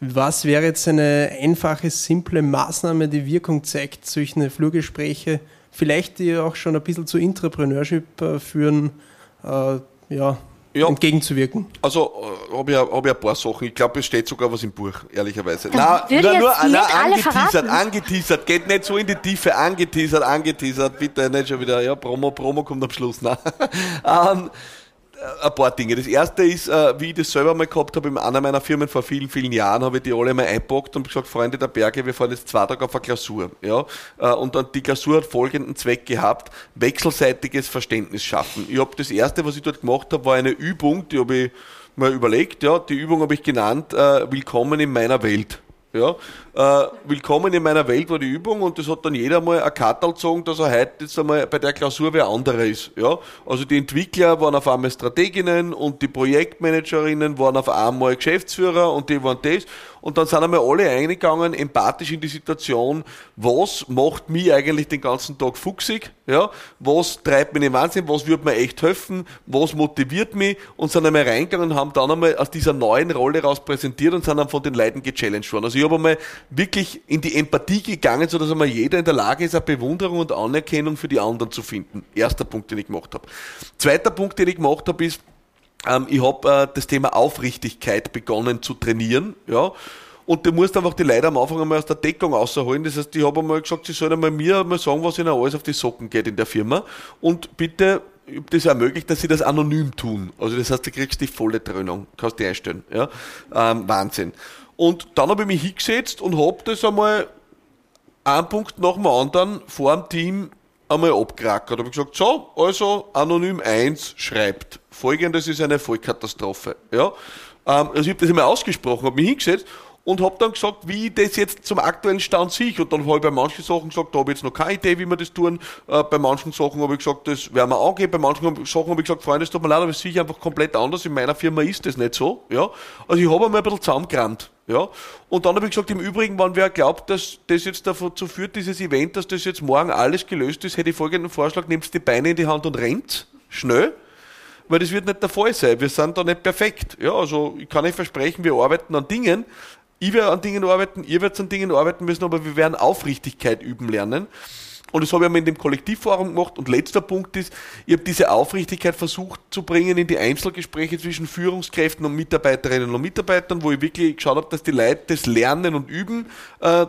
Was wäre jetzt eine einfache, simple Maßnahme, die Wirkung zeigt, solche Flurgespräche, vielleicht die auch schon ein bisschen zu Entrepreneurship äh, führen, äh, ja, ja. entgegenzuwirken? Also äh, habe ich, hab ich ein paar Sachen. Ich glaube, es steht sogar was im Buch, ehrlicherweise. Dann nein, nur, nein, angeteasert, angeteasert. Geht nicht so in die Tiefe. Angeteasert, angeteasert. Bitte nicht schon wieder. Ja, Promo, Promo kommt am Schluss. Nein. um, ähm, ein paar Dinge. Das erste ist, äh, wie ich das selber mal gehabt habe in einer meiner Firmen vor vielen, vielen Jahren, habe ich die alle mal einpackt und gesagt, Freunde der Berge, wir fahren jetzt zwei Tage auf eine Klausur. Ja? Äh, und dann die Klausur hat folgenden Zweck gehabt, wechselseitiges Verständnis schaffen. Ich habe das erste, was ich dort gemacht habe, war eine Übung, die habe ich mal überlegt, ja, die Übung habe ich genannt, äh, Willkommen in meiner Welt. Ja, äh, willkommen in meiner Welt war die Übung und das hat dann jeder mal eine Karte gezogen, dass er heute jetzt einmal bei der Klausur wer anderer ist. Ja, also die Entwickler waren auf einmal Strateginnen und die Projektmanagerinnen waren auf einmal Geschäftsführer und die waren das und dann sind einmal alle eingegangen, empathisch in die Situation, was macht mich eigentlich den ganzen Tag fuchsig, ja, was treibt mich in den Wahnsinn, was würde mir echt helfen, was motiviert mich und sind einmal reingegangen und haben dann einmal aus dieser neuen Rolle raus präsentiert und sind dann von den Leuten gechallenged worden. Also ich habe einmal wirklich in die Empathie gegangen, sodass einmal jeder in der Lage ist, eine Bewunderung und Anerkennung für die anderen zu finden. Erster Punkt, den ich gemacht habe. Zweiter Punkt, den ich gemacht habe, ist, ähm, ich habe äh, das Thema Aufrichtigkeit begonnen zu trainieren. Ja, und du musst einfach die Leute am Anfang einmal aus der Deckung rausholen. Das heißt, ich habe einmal gesagt, sie sollen einmal mir mal sagen, was ihnen alles auf die Socken geht in der Firma. Und bitte, das ermöglicht, dass sie das anonym tun. Also das heißt, du kriegst die volle Trennung, kannst du einstellen. Ja? Ähm, Wahnsinn. Und dann habe ich mich hingesetzt und habe das einmal einen Punkt nach dem anderen vor dem Team einmal abgerackert. habe gesagt, so, also anonym 1 schreibt, folgendes ist eine Vollkatastrophe. Ja? Ähm, also ich habe das einmal ausgesprochen, habe mich hingesetzt und habe dann gesagt, wie das jetzt zum aktuellen Stand sehe. Und dann habe ich bei manchen Sachen gesagt, da habe ich jetzt noch keine Idee, wie wir das tun. Äh, bei manchen Sachen habe ich gesagt, das werden wir angehen. Bei manchen Sachen habe ich gesagt, Freunde, es tut mir leid, aber es sehe ich einfach komplett anders. In meiner Firma ist das nicht so. Ja? Also ich habe einmal ein bisschen zusammengerannt. Ja? Und dann habe ich gesagt, im Übrigen, wenn wer glaubt, dass das jetzt dazu führt, dieses Event, dass das jetzt morgen alles gelöst ist, hätte ich folgenden Vorschlag, nehmt die Beine in die Hand und rennt. Schnell weil das wird nicht der Fall sein. Wir sind da nicht perfekt. Ja, also ich kann nicht versprechen, wir arbeiten an Dingen, ich werde an Dingen arbeiten, ihr werdet an Dingen arbeiten müssen, aber wir werden Aufrichtigkeit üben lernen. Und das habe ich einmal in dem Kollektivforum gemacht. Und letzter Punkt ist, ich habe diese Aufrichtigkeit versucht zu bringen in die Einzelgespräche zwischen Führungskräften und Mitarbeiterinnen und Mitarbeitern, wo ich wirklich geschaut habe, dass die Leute das lernen und üben, äh,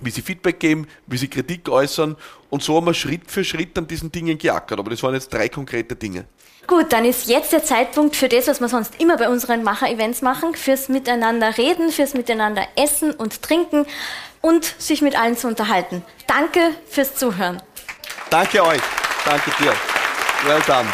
wie sie Feedback geben, wie sie Kritik äußern. Und so haben wir Schritt für Schritt an diesen Dingen geackert. Aber das waren jetzt drei konkrete Dinge. Gut, dann ist jetzt der Zeitpunkt für das, was wir sonst immer bei unseren Macher-Events machen, fürs Miteinander reden, fürs Miteinander essen und trinken und sich mit allen zu unterhalten. Danke fürs Zuhören. Danke euch. Danke dir. Well done.